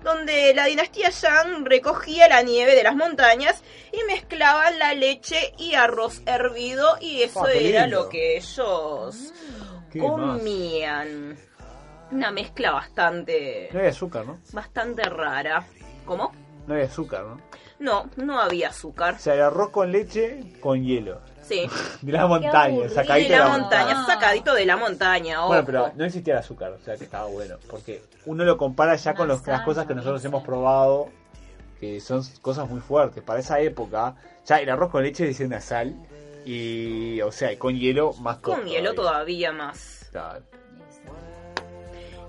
donde la dinastía Yang recogía la nieve de las montañas y mezclaban la leche y arroz hervido y eso Ah, era lo que ellos ¿Qué más? comían. Una mezcla bastante No había azúcar, ¿no? bastante rara. ¿Cómo? No había azúcar, ¿no? No, no había azúcar. O sea, el arroz con leche con hielo. Sí, De la montaña, aburrido. de sacadito la de la montaña, montaña. sacadito de la montaña. Bueno, pero no existía el azúcar, o sea que estaba bueno. Porque uno lo compara ya con los- las cosas que nosotros hemos probado, que son cosas muy fuertes. Para esa época, ya el arroz con leche decía una sal, y, o sea, con hielo más Con hielo todavía más. Claro.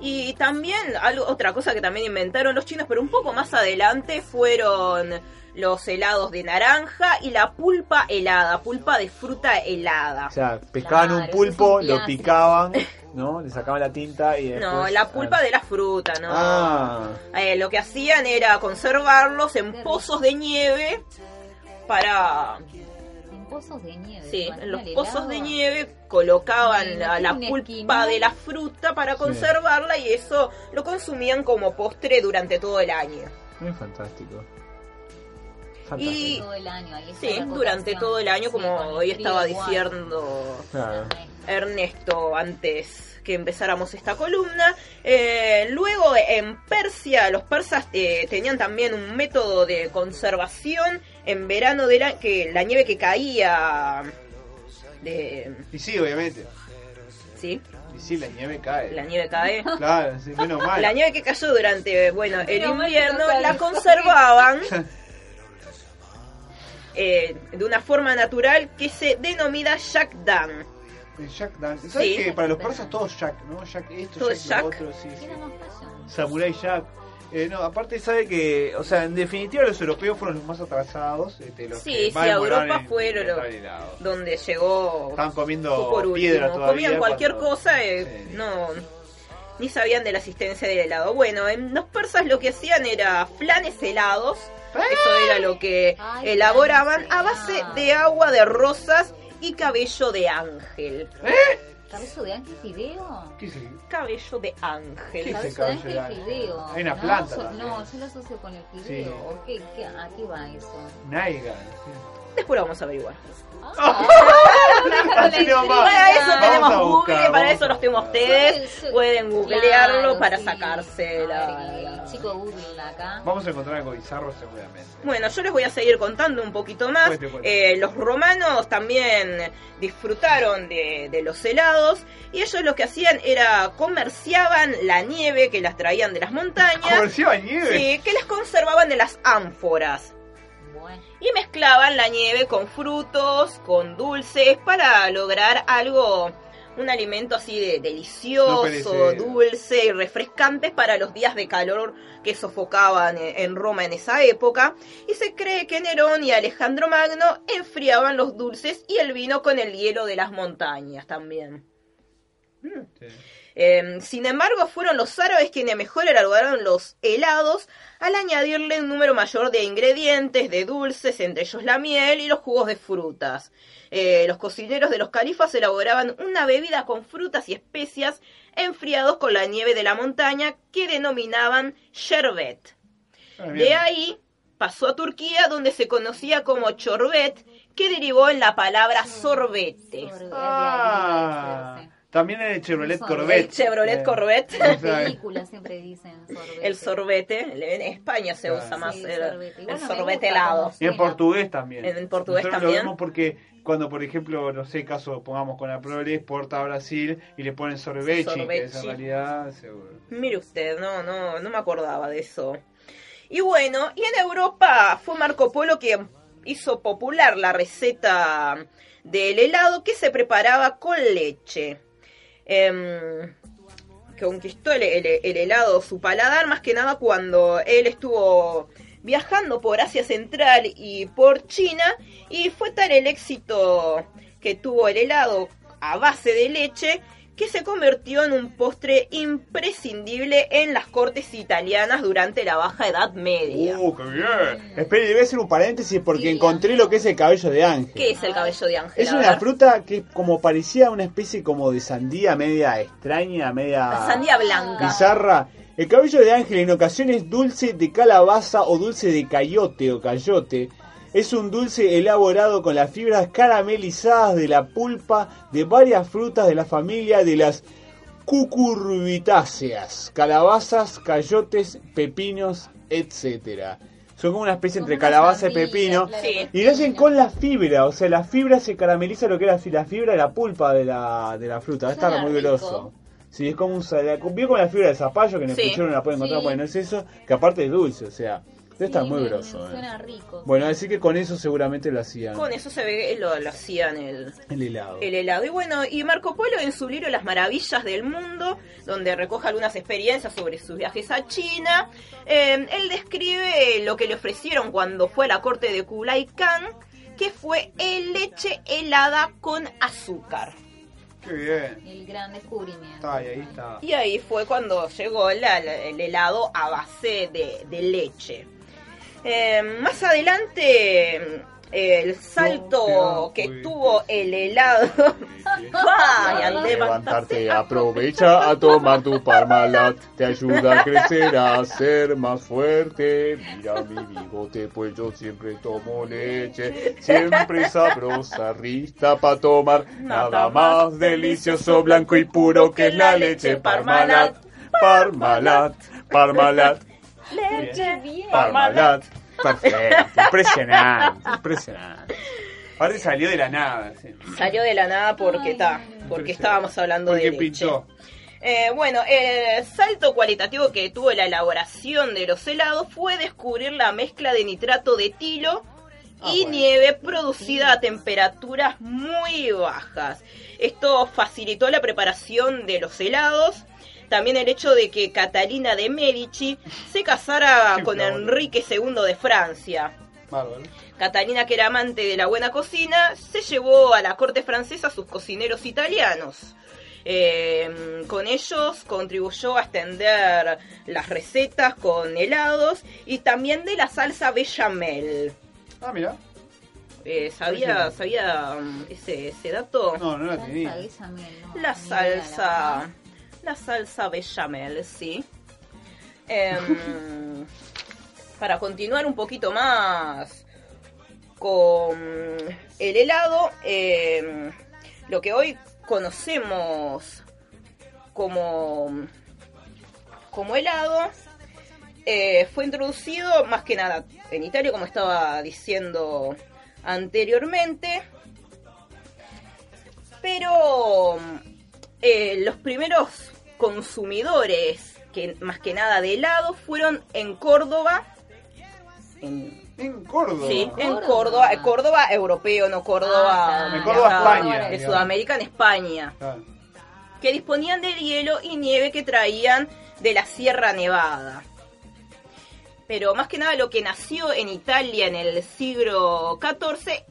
Y también, algo, otra cosa que también inventaron los chinos, pero un poco más adelante, fueron los helados de naranja y la pulpa helada, pulpa de fruta helada. O sea, pescaban Claro, un pulpo, lo picaban, ¿no? Le sacaban la tinta y después... No, la pulpa de la fruta, ¿no? Ah, Eh, lo que hacían era conservarlos en pozos de nieve para... En pozos de nieve. Sí, en los pozos de nieve colocaban la, pulpa de la fruta para conservarla y eso lo consumían como postre durante todo el año. es fantástico. Y- Todo el año, ahí está Sí, durante todo el año, como hoy estaba igual. diciendo Claro. Ernesto antes que empezáramos esta columna. Eh, luego en Persia, los persas eh, tenían también un método de conservación en verano de la, que la nieve que caía de Y sí, obviamente. sí, Y sí, la nieve cae. la nieve cae. Claro, sí, menos mal. La nieve que cayó durante, bueno, el invierno la conservaban eh, de una forma natural que se denomina Shakdan. El Jack Dance. ¿Sabes Sí. que para los persas todo es Jack, ¿no? Jack esto, Todo Jack, lo otro, sí, sí. Samurai Jack. Eh, no, aparte sabe que, o sea, en definitiva los europeos fueron los más atrasados. Este, los Sí, que sí, a Europa fueron donde llegó Estaban comiendo por piedra todavía. Comían cualquier cuando- cosa, eh, Sí. no ni sabían de la existencia del helado. Bueno, en los persas lo que hacían era flanes helados. Eso era lo que Ay, elaboraban a base de agua de rosas y cabello de ángel. ¿Cabello de ángel fideo? ¿Qué es el- Cabello de ángel. ¿Qué es el Cabello de cabello de ángel fideo. Hay una no, planta también. No, yo lo asocio con el fideo. Sí. ¿O qué, qué- ¿A qué va eso? Naiga. Después lo vamos a averiguar. Ah. Para eso tenemos Google, para eso los tenemos buscar. ustedes. Sí, sí. Pueden googlearlo Claro, para sí. sacarse la... chico Google acá. Vamos a encontrar algo bizarro seguramente. Bueno, yo les voy a seguir contando un poquito más. Cuente, cuente. Eh, los romanos también disfrutaron de, de los helados y ellos lo que hacían era comerciaban la nieve que las traían de las montañas. ¿Comerciaba nieve? Sí, que las conservaban en las ánforas. Bueno, Y mezclaban la nieve con frutos, con dulces, para lograr algo, un alimento así de delicioso, dulce y refrescante para los días de calor que sofocaban en en Roma en esa época. Y se cree que Nerón y Alejandro Magno enfriaban los dulces y el vino con el hielo de las montañas también. Sí. Eh, sin embargo, fueron los árabes quienes mejor elaboraron los helados al añadirle un número mayor de ingredientes, de dulces, entre ellos la miel y los jugos de frutas. Eh, los cocineros de los califas elaboraban una bebida con frutas y especias enfriados con la nieve de la montaña que denominaban sherbet. Ah. De ahí pasó a Turquía donde se conocía como chorbet, que derivó en la palabra sorbete. Ah, también en el Chevrolet Eso, Corvette. El Chevrolet Eh, Corvette. En las películas siempre dicen sorbete. El sorbete, en España se Claro. usa más Sí, el, sorbete. el Bueno, sorbete helado. Y en portugués también. En- en portugués Nosotros también. Lo vemos porque cuando, por ejemplo, no sé, caso pongamos con la Prole, exporta a Brasil y le ponen sorbechi, que es en Sorbechi. realidad seguro. Mire usted, no, no, no me acordaba de eso. Y bueno, y en Europa fue Marco Polo quien hizo popular la receta del helado que se preparaba con leche. Em, conquistó el helado su paladar más que nada cuando él estuvo viajando por Asia Central y por China y fue tal el éxito que tuvo el helado a base de leche que se convirtió en un postre imprescindible en las cortes italianas durante la Baja Edad Media. ¡Uh, qué bien! Espere, debe hacer un paréntesis porque Sí, encontré lo que es el cabello de ángel. ¿Qué es el cabello de ángel? Es una fruta que como parecía una especie como de sandía media extraña, media Sandía blanca. bizarra. El cabello de ángel en ocasiones dulce de calabaza o dulce de cayote o cayote. Es un dulce elaborado con las fibras caramelizadas de la pulpa de varias frutas de la familia de las cucurbitáceas, calabazas, cayotes, pepinos, etcétera. Son como una especie entre una calabaza y pepino. Sí. Y lo hacen con la fibra, o sea, la fibra se carameliza lo que era la fibra de la pulpa de la, de la fruta. Está muy rico. groso. Sí, es como un vio con la fibra de zapallo que en el Sí. puchero no la pueden encontrar, Sí. bueno, es eso, que aparte es dulce, o sea. Debe estar Sí, muy me- me eh. Suena rico. Bueno, así que con eso seguramente lo hacían. Con eso se ve lo, lo hacían el, El helado. el helado. Y bueno, y Marco Polo en su libro Las Maravillas del Mundo, donde recoge algunas experiencias sobre sus viajes a China, eh, él describe lo que le ofrecieron cuando fue a la corte de Kublai Khan, que fue el leche helada con azúcar. Qué bien. El gran descubrimiento. Está ahí, ahí está. Y ahí fue cuando llegó la- la- el helado a base de, de leche. Eh, más adelante, eh, el salto que tuvo el helado. Ay, al Levantarte, aprovecha a tomar tu Parmalat, te ayuda a crecer, a ser más fuerte. Mira mi bigote, pues yo siempre tomo leche, siempre sabrosa, rista para tomar, nada más delicioso, blanco y puro que es la leche. Parmalat, Parmalat, Parmalat, Leche Bien. Parmalat. Perfecto, impresionante, impresionante. Aparte salió de la nada. sí. Salió de la nada porque está, porque estábamos hablando Porque de leche. pintó. Eh, bueno, el salto cualitativo que tuvo la elaboración de los helados fue descubrir la mezcla de nitrato de etilo y nieve producida a temperaturas muy bajas. Esto facilitó la preparación de los helados. También el hecho de que Catalina de Medici se casara con. Enrique II de Francia. Catalina, que era amante de la buena cocina, se llevó a la corte francesa a sus cocineros italianos. Eh, con ellos contribuyó a extender las recetas con helados y también de la salsa bechamel. Ah, mira. Eh, ¿Sabía, sabía um, ese, ese dato? No, no la Salsa tenía. bechamel, no, La ni idea, la salsa. La salsa bechamel, sí. Em, para continuar un poquito más con el helado, em, lo que hoy conocemos como, como helado eh, fue introducido más que nada en Italia, como estaba diciendo anteriormente. Pero eh, los primeros consumidores, que más que nada de helado, fueron en Córdoba. En, En Córdoba. sí, en Córdoba. Córdoba, eh, Córdoba europeo, no Córdoba, Ah, En Córdoba, de- España, de. Sudamérica en España Ah, que disponían de hielo y nieve que traían de la Sierra Nevada. Pero más que nada lo que nació en Italia en el siglo XIV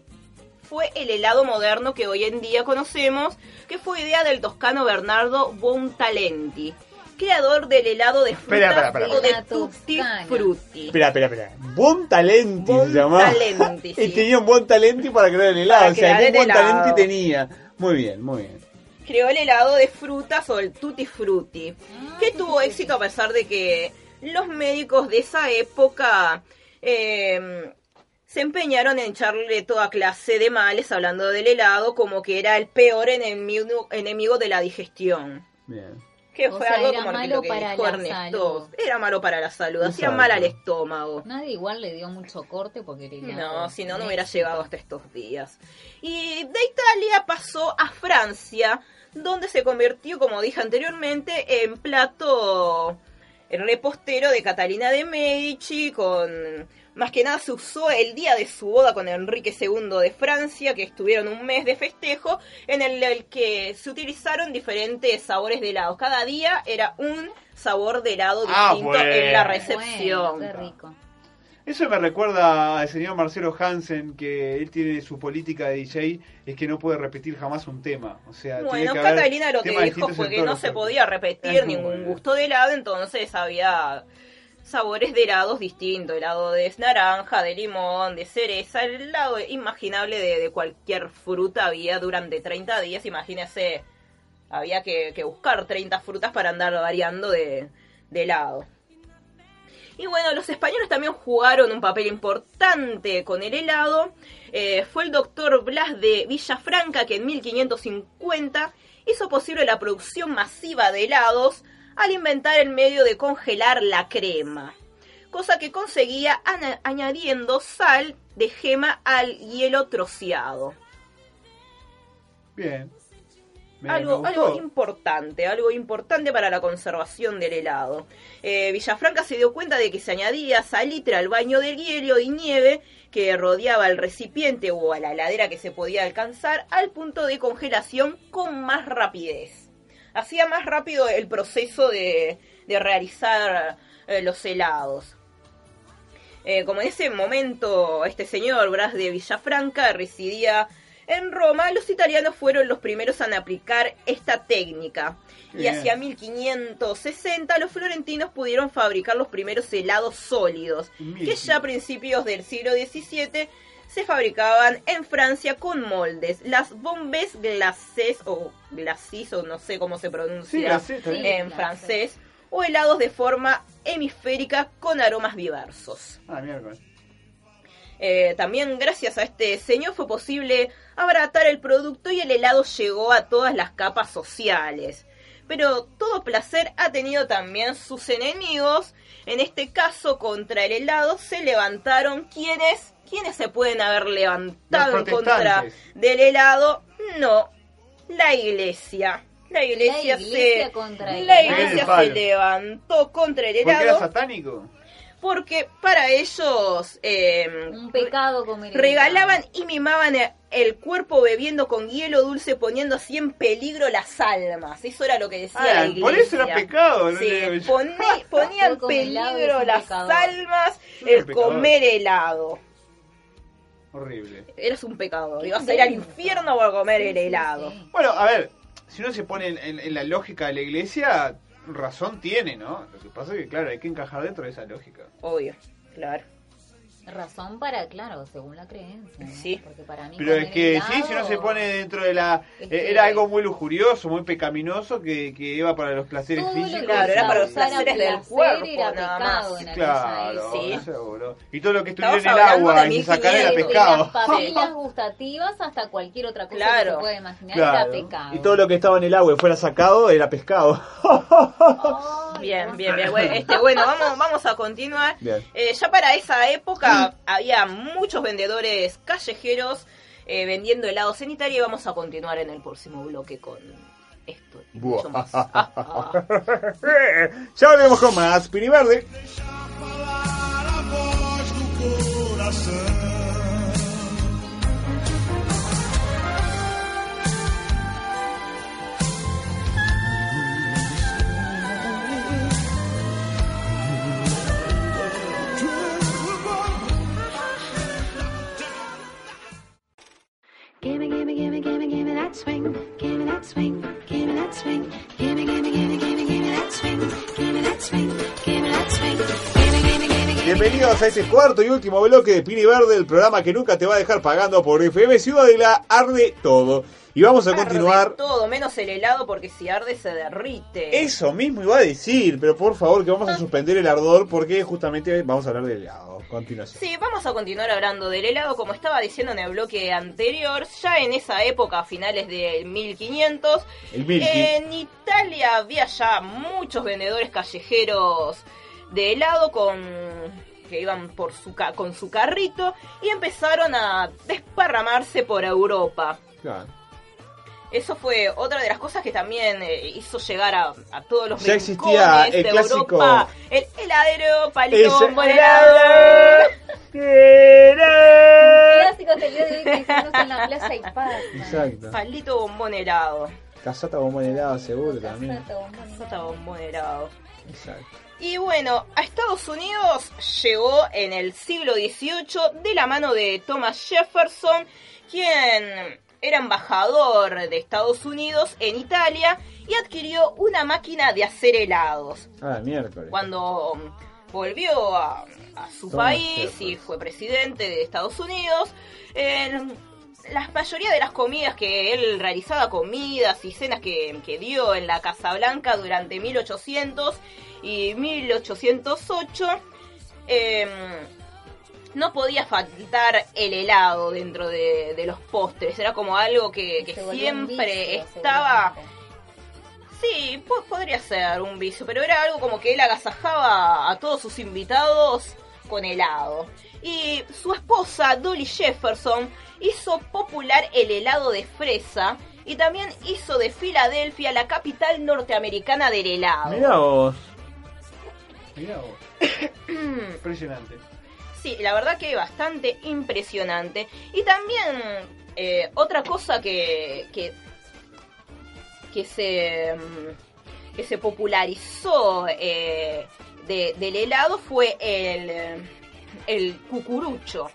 fue el helado moderno que hoy en día conocemos, que fue idea del toscano Bernardo Buontalenti, creador del helado de frutas Espera, espera, espera, o de tutti frutti. Espera, espera, espera. Buen talenti se llamaba. Buontalenti, Y sí. tenía un buen talenti para crear el helado. Para o sea, crear algún el buen helado. talenti tenía. Muy bien, muy bien. creó el helado de frutas o el tutti frutti, Ah, que tuvo éxito a pesar de que los médicos de esa época eh, se empeñaron en echarle toda clase de males hablando del helado como que era el peor enemigo, enemigo de la digestión. Bien. Que O fue sea, algo era como malo lo que para dijo la Ernesto. salud. Era malo para la salud, hacía mal al estómago. Nadie igual le dio mucho corte porque era No, si no, no hubiera llegado hasta estos días. Y de Italia pasó a Francia, donde se convirtió, como dije anteriormente, en plato el repostero de Catalina de Medici, con más que nada se usó el día de su boda con Enrique II de Francia, que estuvieron un mes de festejo, en el, el que se utilizaron diferentes sabores de helados. Cada día era un sabor de helado Ah, distinto en la recepción. Bueno, qué rico. Eso me recuerda al señor Marcelo Hansen, que él tiene su política de DJ, es que no puede repetir jamás un tema. O sea, tiene Bueno, Catalina lo que dijo fue que no se podía repetir Es ningún bueno. gusto de helado, entonces había sabores de helados distintos, helado de naranja, de limón, de cereza, el helado imaginable de, cualquier fruta había durante 30 días, imagínese, había que, buscar 30 frutas para andar variando de, de helado. Y bueno, los españoles también jugaron un papel importante con el helado. Eh, fue el doctor Blas de Villafranca que en 1550 hizo posible la producción masiva de helados al inventar el medio de congelar la crema. Cosa que conseguía añadiendo sal de gema al hielo troceado. Bien. Me- algo importante, algo importante para la conservación del helado. Eh, Villafranca se dio cuenta de que se añadía salitre al baño del hielo y nieve que rodeaba el recipiente o a la heladera que se podía alcanzar al punto de congelación con más rapidez. Hacía más rápido el proceso de, de realizar eh, los helados. Eh, como en ese momento este señor Bras de Villafranca residía en Roma, los italianos fueron los primeros en aplicar esta técnica. Y hacia 1560 los florentinos pudieron fabricar los primeros helados sólidos, que ya a principios del siglo XVII se fabricaban en Francia con moldes, las bombes glacés o glacis o no sé cómo se pronuncia Sí, en Sí, francés, o helados de forma hemisférica con aromas diversos. Ah, miércoles. Eh, también gracias a este señor fue posible abaratar el producto y el helado llegó a todas las capas sociales. Pero todo placer ha tenido también sus enemigos. En este caso, contra el helado se levantaron quienes, quienes se pueden haber levantado en contra del helado. No, la iglesia. La iglesia, La iglesia se, contra el la helado. iglesia se levantó contra el ¿Por qué era helado satánico? porque para ellos eh, Un pecado comer regalaban y mimaban e- el cuerpo bebiendo con hielo dulce poniendo así en peligro las almas. Eso era lo que decía la Ah, iglesia. por eso era pecado. ¿no? Sí, Le- poní- ponía en helado peligro las pecador. almas el comer helado. Horrible. Eras un pecado. Ibas a ir al infierno por comer Sí, el sí, helado. sí. Bueno, a ver, si uno se pone en, en- en la lógica de la iglesia, razón tiene, ¿no? Lo que pasa es que, claro, hay que encajar dentro de esa lógica. Obvio, claro. Razón para, claro, según la creencia. ¿no? Sí. Porque para mí Pero es que helado- sí, si uno se pone dentro de la... Eh, que- Era algo muy lujurioso, muy pecaminoso, que, que iba para los placeres Todo lo que físicos. Claro, era para los placeres del cuerpo, era nada más. en Claro, Sí. seguro. Y todo lo que estuviera en el agua y se sacara era 1500. Desde pescado. las papilas gustativas hasta cualquier otra cosa que se pueda imaginar Claro. era pecado. Y todo lo que estaba en el agua y fuera sacado era pescado. Ay, Bien, no. bien, bien. Bueno, este, bueno vamos, vamos a continuar. Bien. Eh, ya para esa época había muchos vendedores callejeros eh, vendiendo helados en Italia y vamos a continuar en el próximo bloque con esto y mucho más. Ya volvemos con más Pini Verde. Gimme, gimme, gimme, gimme, gimme that swing. Gimme that swing. Gimme that swing. Gimme, gimme, gimme, gimme, gimme that swing. Gimme that swing. Gimme that swing. Gimme, gimme. Bienvenidos a este cuarto y último bloque de Pini Verde, el programa que nunca te va a dejar pagando por FM Ciudadela Arde Todo. Y vamos a Arde continuar. todo, menos el helado porque si arde se derrite. Eso mismo iba a decir, pero por favor que vamos a suspender el ardor porque justamente vamos a hablar del helado. Continuación. Sí, vamos a continuar hablando del helado. Como estaba diciendo en el bloque anterior, ya en esa época, a finales del 1500, El en Italia había ya muchos vendedores callejeros de helado con que iban por su ca- con su carrito y empezaron a desparramarse por Europa. Claro. Eso fue otra de las cosas que también eh, hizo llegar a, a todos los Ya existía el de clásico- Europa. El heladero, palito Ese bombonelado. Clásico te de hoy que en la Plaza Ipaz. Exacto. Palito bombón helado. Casata bombón helado seguro también. Casota bombón helado. Exacto. Y bueno, a Estados Unidos llegó en el siglo XVIII de la mano de Thomas Jefferson, quien era embajador de Estados Unidos en Italia y adquirió una máquina de hacer helados. Ah, miércoles. Cuando volvió a, a su Thomas país y fue presidente de Estados Unidos, en la mayoría de las comidas que él realizaba, comidas y cenas que, que dio en la Casa Blanca durante 1800 y 1808, em, no podía faltar el helado dentro de, de los postres. Era como algo que, siempre vicio, estaba... Sí, po- podría ser un vicio, pero era algo como que él agasajaba a todos sus invitados con helado. Y su esposa, Dolly Jefferson, hizo popular el helado de fresa y también hizo de Filadelfia la capital norteamericana del helado. Mirá vos. Mirá vos. Impresionante. Sí, la verdad que bastante impresionante. Y también eh, otra cosa que, que, que se mm, que se popularizó eh, de- del helado fue el, el cucurucho,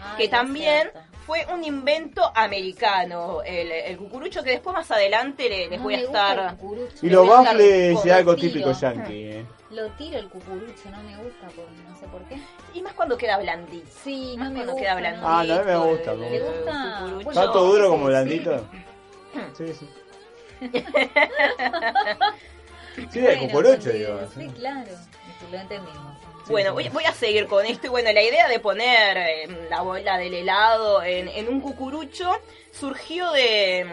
Ay, que también cierto. fue un invento americano. El, el cucurucho que después más adelante le- les No voy a estar... Y los baffles es algo típico yankee. eh. Lo tiro el cucurucho, no me gusta, por, no sé por qué. Y más cuando queda blandito. Sí, Más no me cuando gusta. queda no. blandito. Ah, no, a mí me gusta, el- me ¿Le el gusta? cucurucho. Bueno, ¿Está todo duro como blandito? Sí, sí. Sí, el Bueno, cucurucho, digo. Sí, claro, lo entendimos. Bueno, voy, voy a seguir con esto. Y bueno, la idea de poner eh, la bola del helado en, en un cucurucho surgió de,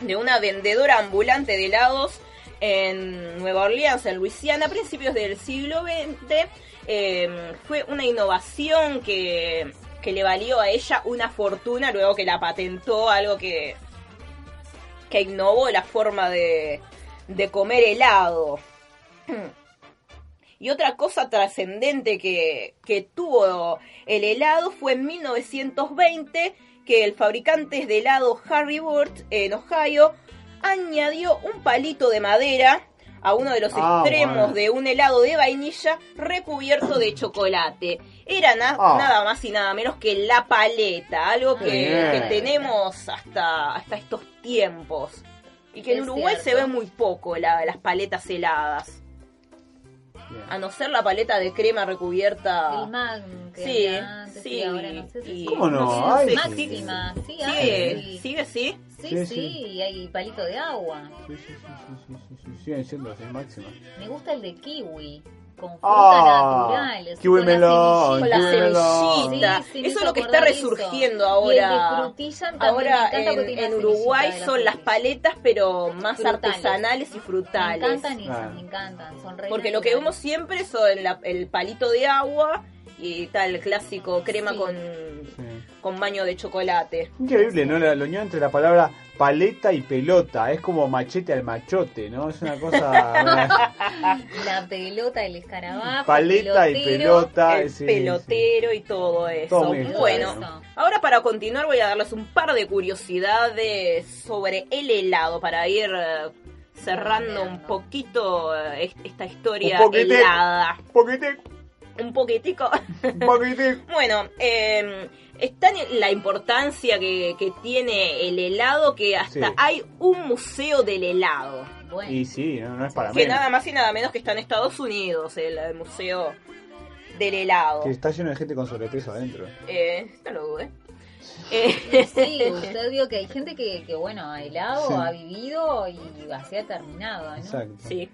de una vendedora ambulante de helados en Nueva Orleans, en Luisiana, a principios del siglo XX. Eh, fue una innovación que, que le valió a ella una fortuna luego que la patentó, algo que, que innovó la forma de, de comer helado. Y otra cosa trascendente que, que tuvo el helado fue en 1920 que el fabricante de helado Harry Burt en Ohio añadió un palito de madera a uno de los Ah, extremos bueno. de un helado de vainilla recubierto de chocolate. Era na- Ah. nada más y nada menos que la paleta, algo que, tenemos hasta, hasta estos tiempos. Y que en Uruguay se ve muy poco la- las paletas heladas. Bien. A no ser la paleta de crema recubierta. El Magnum que Sí, antes, sí, ahora no sé si y- sigue. ¿Cómo no? Sí, Ay, sí. máxima, sí, Sigue, hay. sigue, sí. Sí, Sí, sí, sí. y hay palito de agua. Sí, sí, sí, sí, sí, sí, sí, siguen siendo así máximas. Me gusta el de kiwi, con fruta Ah, natural. kiwi con la melón, Con la semillita. Sí, sí, me eso es lo que está eso. resurgiendo Y el ahora. de Ahora me en, Uruguay la son las paletas, pero más Frutales. artesanales y Me frutales. encantan esas, Ah. me encantan. Son Porque lo que vemos siempre son la- el palito de agua y tal, el clásico crema Sí. con, Sí. con baño de chocolate. Increíble, ¿no? La, la unión entre la palabra paleta y pelota. Es como machete al machote, ¿no? Es una cosa. La pelota, el escarabajo. paleta y pelotero. pelota. el sí, sí. pelotero y todo eso. Todo bueno, ¿no? ahora para continuar voy a darles un par de curiosidades sobre el helado para ir eh, cerrando un poquito eh, est- esta historia Un poquete. helada. Poquete, Un poquitico. poquete. bueno, eh, es tan la importancia que, que tiene el helado que hasta Sí. hay un museo del helado. Bueno, Y sí, no, no es para Que menos. nada más y nada menos que está en Estados Unidos, el, el museo del helado. Que está lleno de gente con sobrepeso adentro. Eh, no lo dude. Eh, Sí, usted vio que hay gente que, que bueno, ha helado, Sí. ha vivido y así ha terminado, ¿no? Exacto. sí.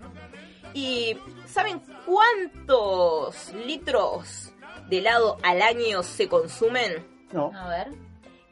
¿Y saben cuántos litros de helado al año se consumen? No. A ver.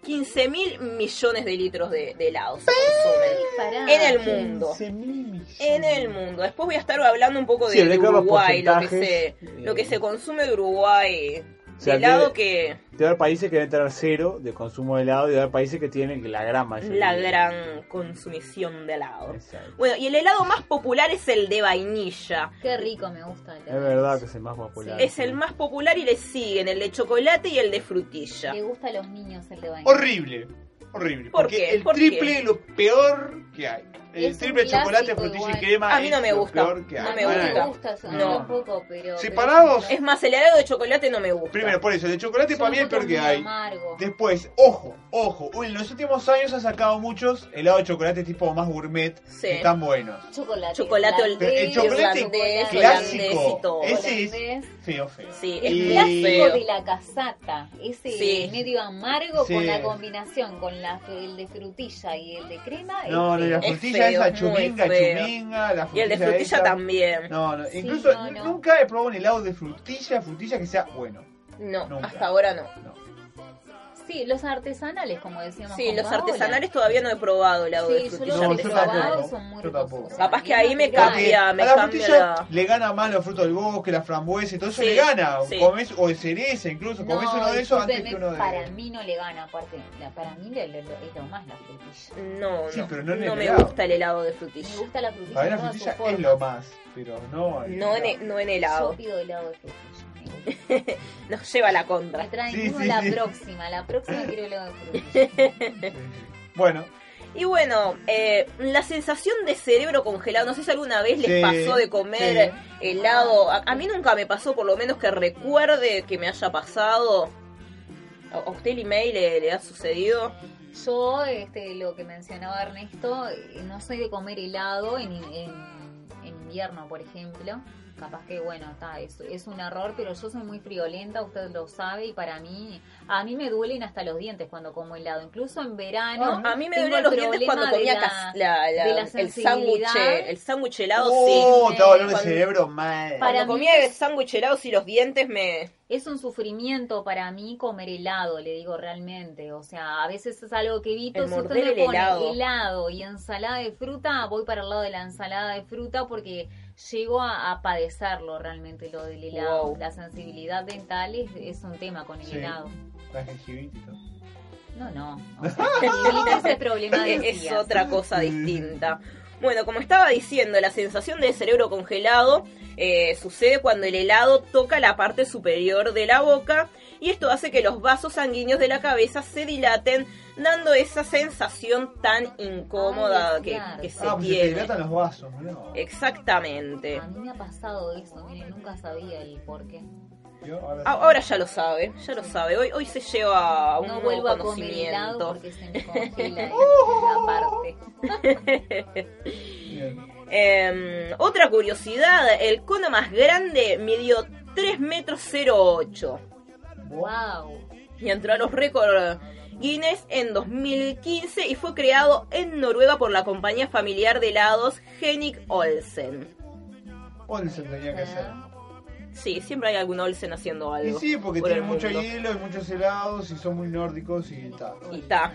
15 mil millones de litros de, de helado se consumen Pará. en el mundo. 15.000 millones. En el mundo. Después voy a estar hablando un poco de, Sí, Uruguay, lo que, se, lo que eh. se consume de Uruguay. O sea, helado que- que Debe haber países que deben tener cero de consumo de helado y debe haber países que tienen la gran mayoría. la gran consumición de helado. Exacto. Bueno, y el helado más popular es el de vainilla. Qué rico me gusta. el Es verdad que es el más popular. Es el más popular y le siguen el de chocolate y el de frutilla. Le gusta a los niños el de vainilla. Horrible. Horrible. ¿Por porque qué? el ¿Por triple qué? es lo peor que hay. El Es un triple chocolate, frutilla igual. y crema A mí no me gusta. peor que No hay. me no gusta. me gusta, eso, No. tampoco, pero... Separados, Es más, el helado de chocolate no me gusta. primero por eso, el de chocolate para mí es el peor que hay. Amargo. Después, ojo, ojo, en los últimos años ha sacado muchos helados de chocolate tipo más gourmet Sí. que están buenos. Chocolate. Chocolate el chocolate clásico. holandés. Ese es feo, feo. Sí, es Y- clásico de la casata, ese Sí. medio amargo Sí. con la combinación con la, el de frutilla y el de crema. No, no, la frutilla es muy chuminga, feo. chuminga, la Y el de frutilla frutilla esa. también. No, no, Sí, incluso no, no. nunca he probado un helado de frutilla, frutilla que sea bueno. No, Nunca. hasta ahora no. No. Sí, los artesanales, como decíamos. Sí, los artesanales todavía no he probado helado de Sí, yo frutilla los he yo probado, son muy yo ricos. Capaz que ahí me cambia, me a la cambia frutilla la... le gana más los frutos del bosque, la frambuesa y todo eso Sí, le gana. sí. Comes, o de cereza incluso, comes uno de esos antes que uno de... Para mí no le gana, aparte. la- para mí es lo más la frutilla. No, Sí, no, pero no me gusta el helado de Me frutilla. gusta la frutilla. Para mí la frutilla es lo más, pero no... el No en, helado. no en Yo helado. pido helado de frutilla. Nos lleva a la contra. Me traen Sí, uno sí, la sí. próxima. La próxima quiero. Bueno, Y bueno, eh, la sensación de cerebro congelado, no sé si alguna vez les Sí, pasó de comer sí. helado. A, a mí nunca me pasó, por lo menos que recuerde que me haya pasado. ¿A a usted el email le, le ha sucedido? Yo, este, lo que mencionaba Ernesto, eh, no soy de comer helado en, en, en invierno, por ejemplo. Capaz que, bueno, está, es, es un error, pero yo soy muy friolenta, usted lo sabe, y para mí, a mí me duelen hasta los dientes cuando como helado. Incluso en verano. a mí me duelen el los dientes cuando comía la- la- la el sándwich el sándwich helado, oh, sí. te el Cuando- cerebro mal. Para Cuando mí comía el sándwich helado, sí, los dientes me... Es un sufrimiento para mí comer helado, le digo realmente. O sea, a veces es algo que evito. El si usted el pone helado. helado y ensalada de fruta, voy para el lado de la ensalada de fruta porque llego a, a padecerlo realmente lo del helado. Wow. La sensibilidad dental es, es un tema con el Sí. helado. La gingivitis, ¿no? No, no. O sea, gingivitis es problema de es, otra cosa distinta. Bueno, como estaba diciendo, la sensación de cerebro congelado eh, sucede cuando el helado toca la parte superior de la boca y esto hace que los vasos sanguíneos de la cabeza se dilaten, dando esa sensación tan incómoda Ay, que, claro. que se Ah, pues se dilatan los vasos, mirá. Exactamente. A mí me ha pasado eso, miren, nunca sabía el por qué. Ahora- ya lo sabe, ya lo sabe. Hoy, hoy se lleva a un No nuevo a conocimiento. porque se me congela en una parte. Bien. Eh, otra curiosidad, el cono más grande midió 3 metros 08 Wow. y entró a los récords Guinness en 2015 y fue creado en Noruega por la compañía familiar de helados Henrik Olsen. Olsen tenía que ser. Sí, siempre hay algún Olsen haciendo Y algo. sí, porque por tiene mucho mundo. hielo y muchos helados y son muy nórdicos y tal. Y ta.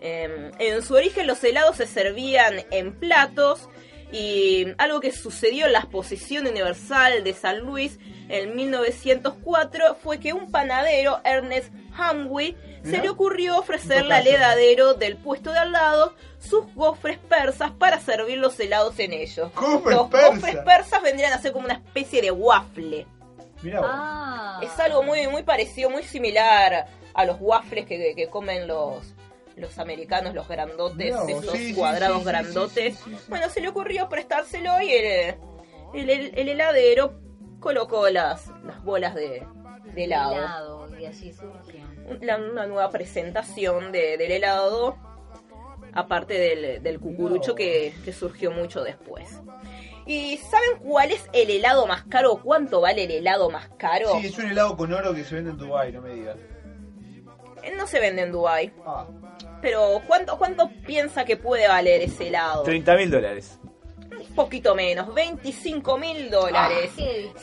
Eh, en su origen los helados se servían en platos y algo que sucedió en la exposición universal de San Luis en 1904 fue que un panadero, Ernest Hamwi, se le ocurrió ofrecerle al heladero del puesto de al lado sus gofres persas para servir los helados en ellos. Gofres los persas. gofres persas vendrían a ser como una especie de waffle. Mirá vos. Ah. Es algo muy, muy parecido, muy similar a los waffles que, que comen los, los americanos, los grandotes, esos sí, cuadrados sí, sí, grandotes. sí, sí, sí. Bueno, se le ocurrió prestárselo y el, el, el- el heladero colocó las, las bolas de, de helado. helado, y allí surgió. La- una nueva presentación de- del helado, aparte del, del cucurucho que, que surgió mucho después. ¿Y saben cuál es el helado más caro? ¿Cuánto vale el helado más caro? Sí, es un helado con oro que se vende en Dubai, no me digas. Eh, No se vende en Dubai. Ah, Pero ¿cuánto, ¿cuánto piensa que puede valer ese helado? 30 mil dólares. Un poquito menos, 25 mil dólares.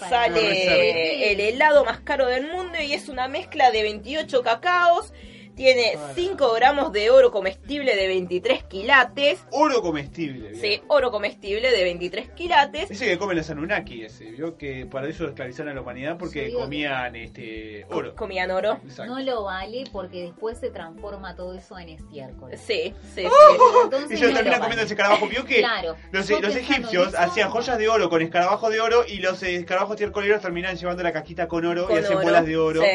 Ah. Sale el helado más caro del mundo y es una mezcla de 28 cacaos. Tiene Bueno. 5 gramos de oro comestible de 23 quilates. oro comestible. bien. Sí, oro comestible de 23 quilates. Ese que comen los Anunnaki, ese, vio que para eso esclavizaron a la humanidad porque Sí, comían este oro. Comían oro. Exacto. No lo vale porque después se transforma todo eso en estiércol. Sí, sí, sí. Entonces Y terminan comiendo vale. ese escarabajo. Vio que Claro. los, egipcios eso, hacían joyas de oro con escarabajo de oro y los escarabajos tiercoleros terminaban llevando la casquita con oro Con y oro, bolas de oro. sí.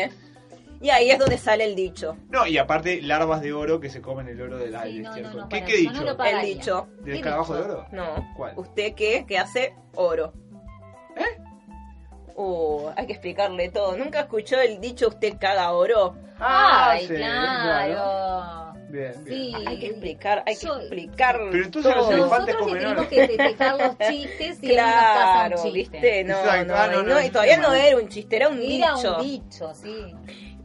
Y ahí es donde sale el dicho. No, y aparte larvas de oro que se comen el oro del Sí, aire. no, ¿cierto? no, no, ¿Qué, qué dicho? El dicho. ¿Del ¿Qué escarabajo de oro? No. ¿Cuál? ¿Usted qué? ¿Qué hace? Oro. ¿Eh? Uh, hay que explicarle todo. ¿Nunca escuchó el dicho usted caga oro? Ay, sí, claro. Bien, bien. Sí. Hay que explicar, hay que explicar Pero entonces los todo. elefantes Nosotros que tenemos oro. que festejar los chistes y él nos Claro, un chiste. viste, no, Exacto. no, Ah, no, y, no, no, y todavía no era un chiste, era un Era dicho. un dicho, sí.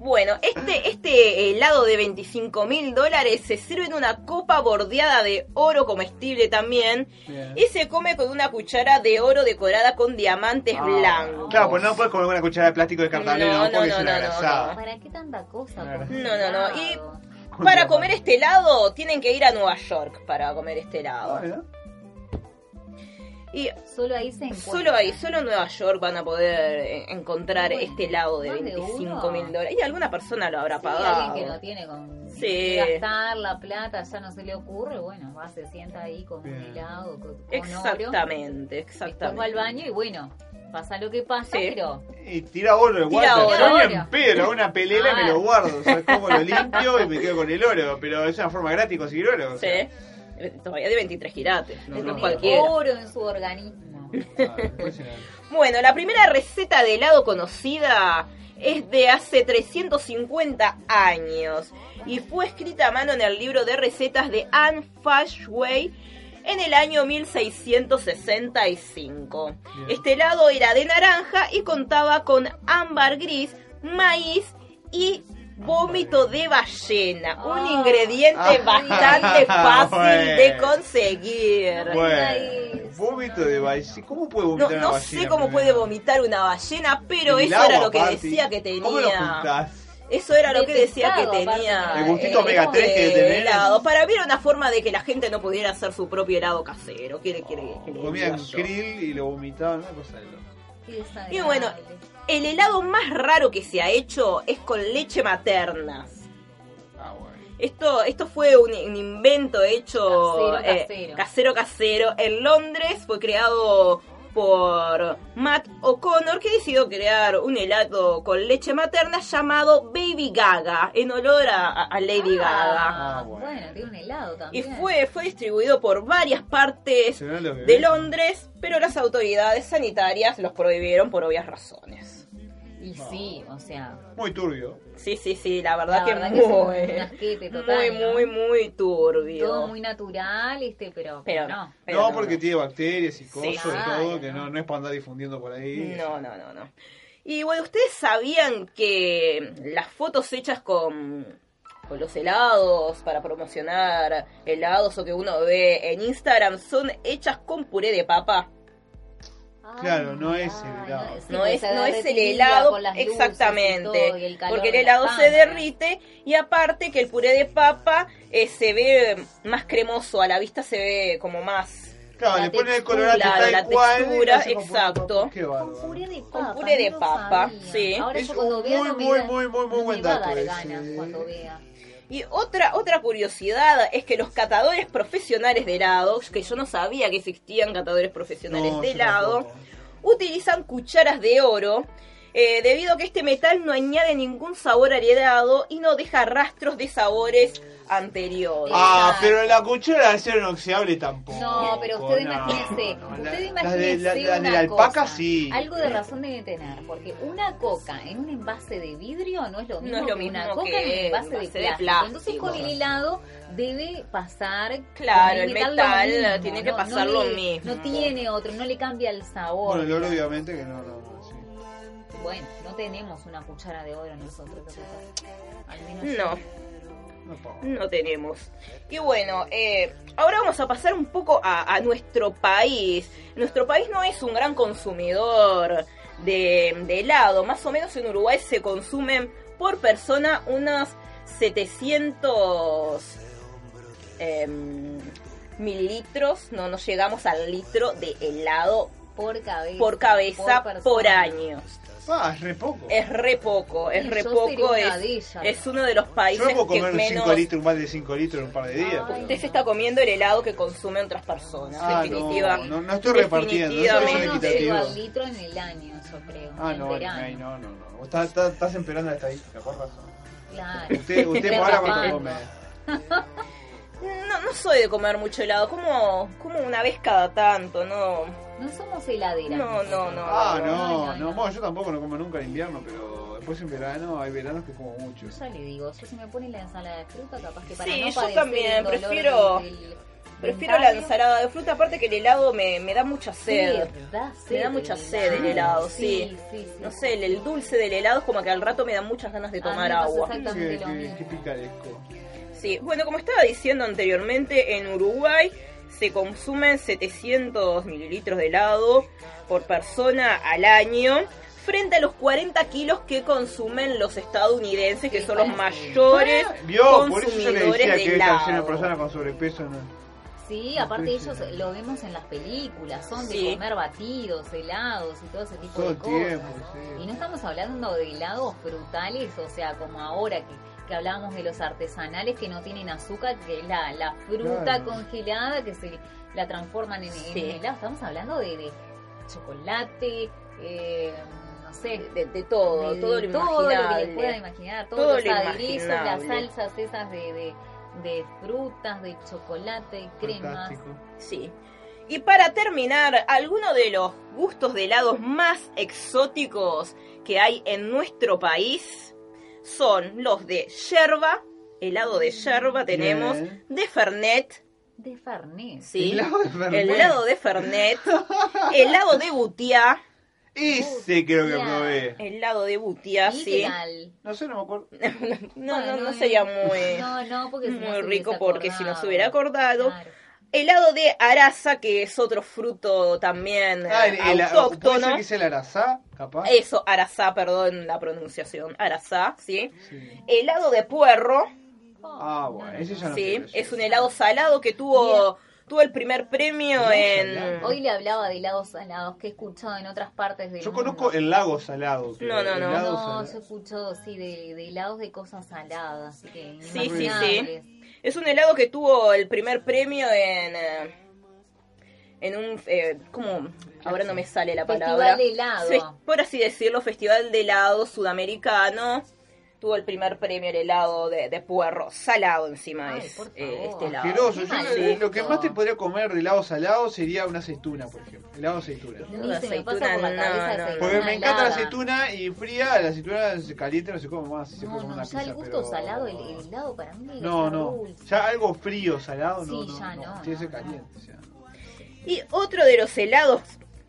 Bueno, este, este helado de 25 mil dólares se sirve en una copa bordeada de oro comestible también Bien. y se come con una cuchara de oro decorada con diamantes blancos. Claro, pues no puedes comer una cuchara de plástico de cartabela, No, no, no, porque no, es una no, no, grasada. ¿Para qué tanta cosa? Claro. No, no, no. Y para comer este helado tienen que ir a Nueva York para comer este helado. Y Solo ahí se encuentra. solo ahí, solo en Nueva York van a poder eh, encontrar Bueno, este helado de más de 25 mil dólares. Y alguna persona lo habrá Sí, pagado. alguien que no tiene con Sí. gastar la plata, ya no se le ocurre, bueno, va, se sienta ahí con un Bien. helado, con, con oro. Exactamente, va al exactamente. baño y bueno, pasa lo que pasa, Sí. pero Y tira oro el Tira oro. Yo ni en pedo, una pelera y me Ah. lo guardo. O sea, como lo limpio y me quedo con el oro. Pero es una forma gratis conseguir oro. o Sí. sea. Eh, Todavía de 23 quilates, no, cualquiera. oro en su organismo. Bueno, la primera receta de helado conocida es de hace 350 años y fue escrita a mano en el libro de recetas de Anne Fashway en el año 1665. Bien. Este helado era de naranja y contaba con ámbar gris, maíz y vómito de ballena, un Ah. ingrediente Ah. bastante fácil Bueno. de conseguir. Bueno, vómito de ballena. ¿Cómo puede No, vomitar una no ballena? sé cómo puede vomitar una ballena, pero el eso era lo que decía que ¿Cómo lo tenía. Eso era lo que decía que tenía. ¿no? El gustito omega 3 que tenés. helado. Para mí era una forma de que la gente no pudiera hacer su propio helado casero. ¿Quiere, quiere, que le Comían krill y lo vomitaban, una cosa de loco. Y bueno, el helado más raro que se ha hecho es con leche materna. Ah, bueno. Esto, esto fue un, un invento hecho Casero, eh, casero casero en Londres. Fue creado por Matt O'Connor que decidió crear un helado con leche materna llamado Baby Gaga en olor a, Lady Gaga. Ah, Ah, bueno. bueno, tiene un helado Y también. fue, fue distribuido por varias partes ¿Serán los de? Londres, pero las autoridades sanitarias los prohibieron por obvias razones. Y sí, o sea, Muy turbio. Sí, sí, sí, la verdad La que verdad que es un muy, asquete total, muy, ¿no? muy, muy turbio. todo muy natural, este, pero, Pero no. Pero no, porque tiene bacterias y cosas y todo, que no, no. no es para andar difundiendo por ahí. No, no, no, no. Y bueno, ¿ustedes sabían que las fotos hechas con, con los helados para promocionar helados o que uno ve en Instagram son hechas con puré de papa? Ay, Claro, no es el helado. No es, no es el helado exactamente, todo, y el porque el helado se derrite y aparte que el puré de papa eh, se ve más cremoso, a la vista se ve como más Claro, La le ponen el colorante tal la cual. textura, hacen con puré de exacto. papa. Qué Con puré de Con papa. no sí. Ahora Es yo cuando un vea muy, no muy, muy, muy, muy no buen me va a dato ganas cuando vea. Y otra, otra curiosidad es que los catadores profesionales de helados, que yo no sabía que existían catadores profesionales No, de helado, utilizan cucharas de oro eh, debido a que este metal no añade ningún sabor al helado y no deja rastros de sabores anteriores. Ah, pero la cuchara de acero inoxidable tampoco. No, pero usted no, imagínese, no, la- usted la de- imagínese la- la de una la alpaca cosa, sí. Algo de razón debe tener, porque una coca en un envase de vidrio no es lo mismo, es lo que una mismo coca que en un envase, de, envase de plástico. plástico. Entonces con el helado debe pasar Claro, el lo metal mismo, tiene que no- pasar no lo le- mismo. No tiene otro, no le cambia el sabor. Bueno, el oro obviamente que no, no, no, sí. Bueno, no tenemos una cuchara de oro nosotros. Al menos No. yo. No tenemos. Y bueno, eh, ahora vamos a pasar un poco a, a nuestro país. Nuestro país no es un gran consumidor de, de helado. Más o menos en Uruguay se consumen por persona unos 700 em, mililitros. No, no llegamos al litro de helado Por cabeza. por cabeza por año. Ah, es re poco. Es re poco, es Y re yo poco. Es, es uno de los Yo países no puedo que comer menos... 5 litros, más de 5 litros en un par de días. Ay, Usted se está comiendo el helado que consumen otras personas. Ah, definitiva. no, no, no estoy repartiendo, no Yo soy definitivamente. no equitativo. llego al litro en el año, yo creo. Ah, no, ay, no, no, no. Vos Estás, estás, estás empeorando la estadística, por razón. Claro. Usted, usted para cuánto come. No, no soy de comer mucho helado, como, como una vez cada tanto, no. No somos heladeras. No, no, no. Ah, no, no, no, no, no. bueno, yo tampoco no como nunca en invierno, pero después en verano hay veranos que como mucho. Yo ya le digo, yo si me pone la ensalada de fruta, capaz que para Sí, no yo también, el prefiero- del- Prefiero la ensalada de fruta, aparte que el helado me, me da mucha sed. Sí, da Me da mucha sed el helado, sí. Sí, sí, sí. No sé, el, el dulce del helado es como que al rato me dan muchas ganas de tomar agua. exactamente lo qué- mismo. qué picaresco. Sí, bueno, como estaba diciendo anteriormente, en Uruguay se consumen 700 mililitros de helado por persona al año, frente a los 40 kilos que consumen los estadounidenses, que Sí, son los mayores Vio, por eso yo le consumidores decía de que esta es una helado. persona con sobrepeso. ¿no? Sí, aparte ellos lo vemos en las películas, son de Sí. comer batidos, helados y todo ese tipo Todo de el cosas. tiempo, sí. Y no estamos hablando de helados frutales, o sea, como ahora que, que hablábamos de los artesanales que no tienen azúcar, que es la, la fruta Claro. congelada que se la transforman en, helado. Estamos hablando de, de chocolate, eh, no sé, De, de todo, de- todo de lo todo lo que puedan imaginar, todos Todo los lo aderezos, las salsas esas de, de, de frutas, de chocolate, cremas. Fantástico. Sí. Y para terminar, algunos de los gustos de helados más exóticos que hay en nuestro país son los de yerba, helado de yerba tenemos, Bien. de fernet, De Fernet. sí, Helado de Fernet. helado de fernet, helado de butiá, Ese creo que probé. helado de butiá, ¿Y sí. tal? No sé, no me acuerdo. No, no, no sería muy, No, no, porque si no muy rico porque si no se acordado. hubiera acordado. Claro. Helado de araza, que es otro fruto también Ah, el, eh, el- ¿Puede autóctono. ser que sea el arazá, capaz? Eso, arazá, perdón la pronunciación. Arazá, ¿sí? Sí. Helado de puerro, Ah, bueno, ese ya no ¿sí? Es sí. un helado salado que tuvo, tuvo el primer premio en... salado. Hoy le hablaba de helados salados que he escuchado en otras partes del Yo mundo. conozco el lago salado. No, no, no. No, salado- yo escucho, sí, de, de helados de cosas saladas. así que Sí, sí, inimaginables. Es un helado que tuvo el primer premio en... eh, En un... Eh, ¿Cómo? Ahora no me sale la Festival palabra. de helado. Por así decirlo, Festival de helado sudamericano. Tuvo el primer premio el helado de, de puerro. Salado encima Ay, es eh, este helado. Asqueroso. Yo lo- que gusto. más te podría comer de helado salado sería una aceituna, por ejemplo. Helado aceituna. Por no, no, Porque me encanta la aceituna y fría, la aceituna se caliente no se come más. Se No, puede comer no, una ya el pizza, gusto pero- salado, el, el helado para mí No, no. dulce. Ya algo frío, salado, no, Sí, no, ya no. no, Tiene que ser no, caliente. o sea. Y otro de los helados,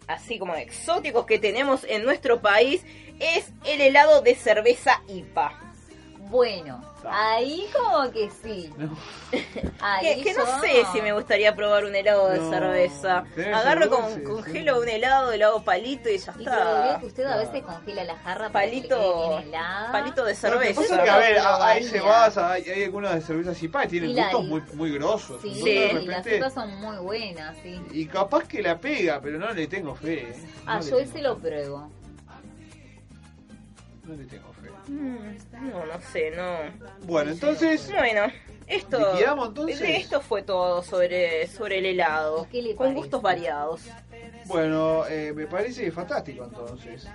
así como exóticos que tenemos en nuestro país, es el helado de cerveza IPA. Bueno, ahí como que sí. No. Ahí Que, que no sé si me gustaría probar un helado de No, cerveza. Agarro con, dulce, congelo sí. un helado, le hago palito y ya Y está. que usted a veces congela la jarra para que le Palito, palito de cerveza. pasa es que, a ver, ahí se basa, hay, hay algunas de cervezas y que tienen Y la- gustos muy, muy grosos. Sí, Sí. de y las otras son muy buenas, sí. Y capaz que la pega, pero no le tengo fe. ¿eh? No Ah, yo ese lo pruebo. No le tengo fe. Mm, No, no sé, no. Bueno, entonces, Bueno, esto, ¿Liquidamos, entonces? esto fue todo sobre, sobre el helado. ¿Y qué le Con parece? gustos variados. bueno, eh, me parece fantástico entonces.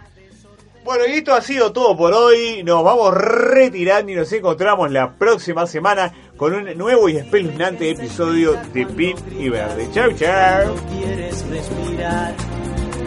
Bueno, y esto ha sido todo por hoy. Nos vamos retirando y nos encontramos la próxima semana con un nuevo y espeluznante episodio de Pin y Verde. Chau, chau.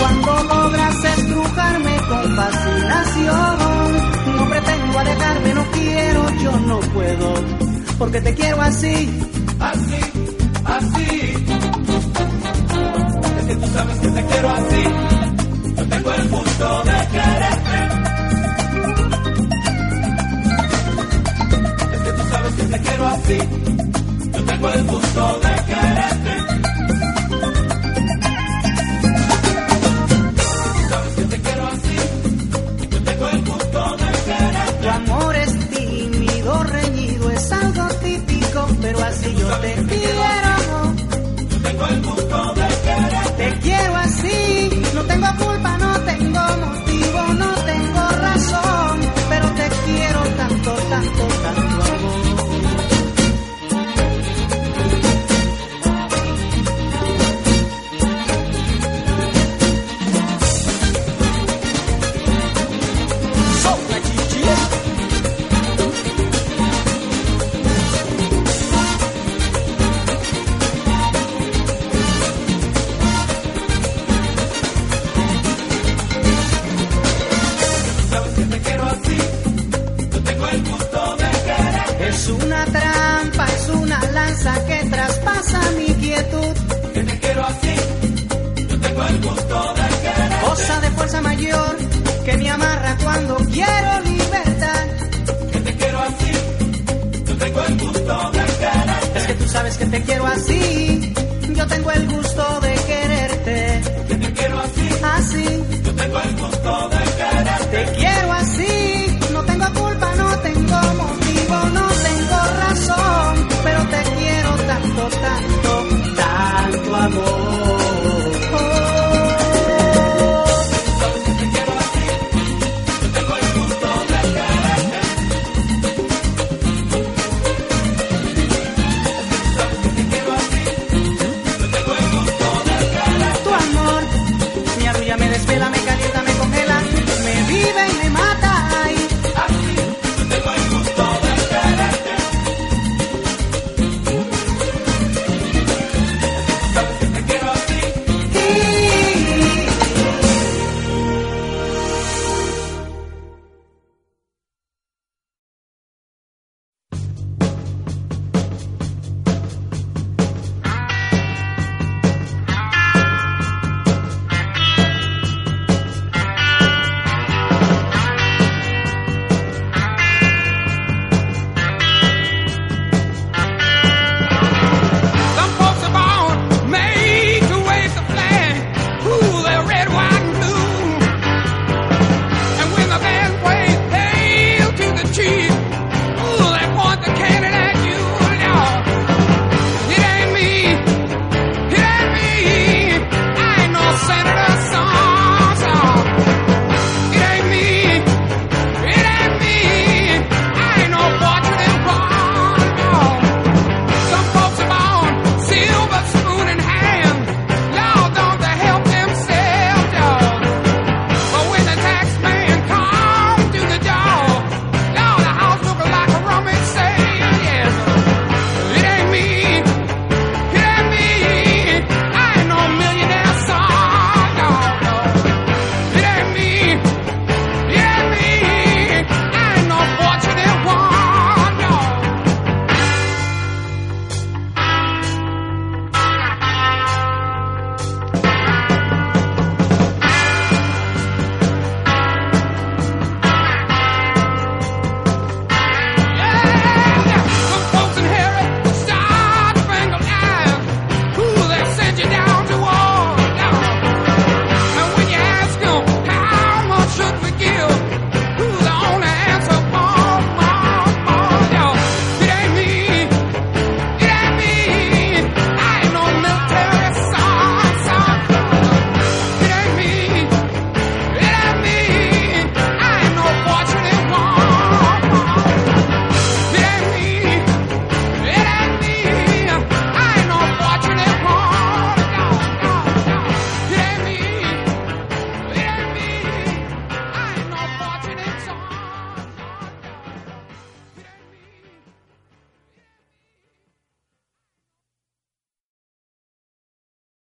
cuando logras estrujarme con fascinación. No pretendo alejarme, no quiero, yo no puedo, porque te quiero así, así, así. Es que tú sabes que te quiero así, yo tengo el gusto de quererte. Es que tú sabes que te quiero así. Yo tengo el gusto de quererte. Traspasa mi quietud. Que te quiero así, yo tengo el gusto de querer. Cosa de fuerza mayor que me amarra cuando quiero libertad. Que te quiero así, yo tengo el gusto de querer. Es que tú sabes que te quiero así, yo tengo el gusto de quererte. Que te quiero así, así.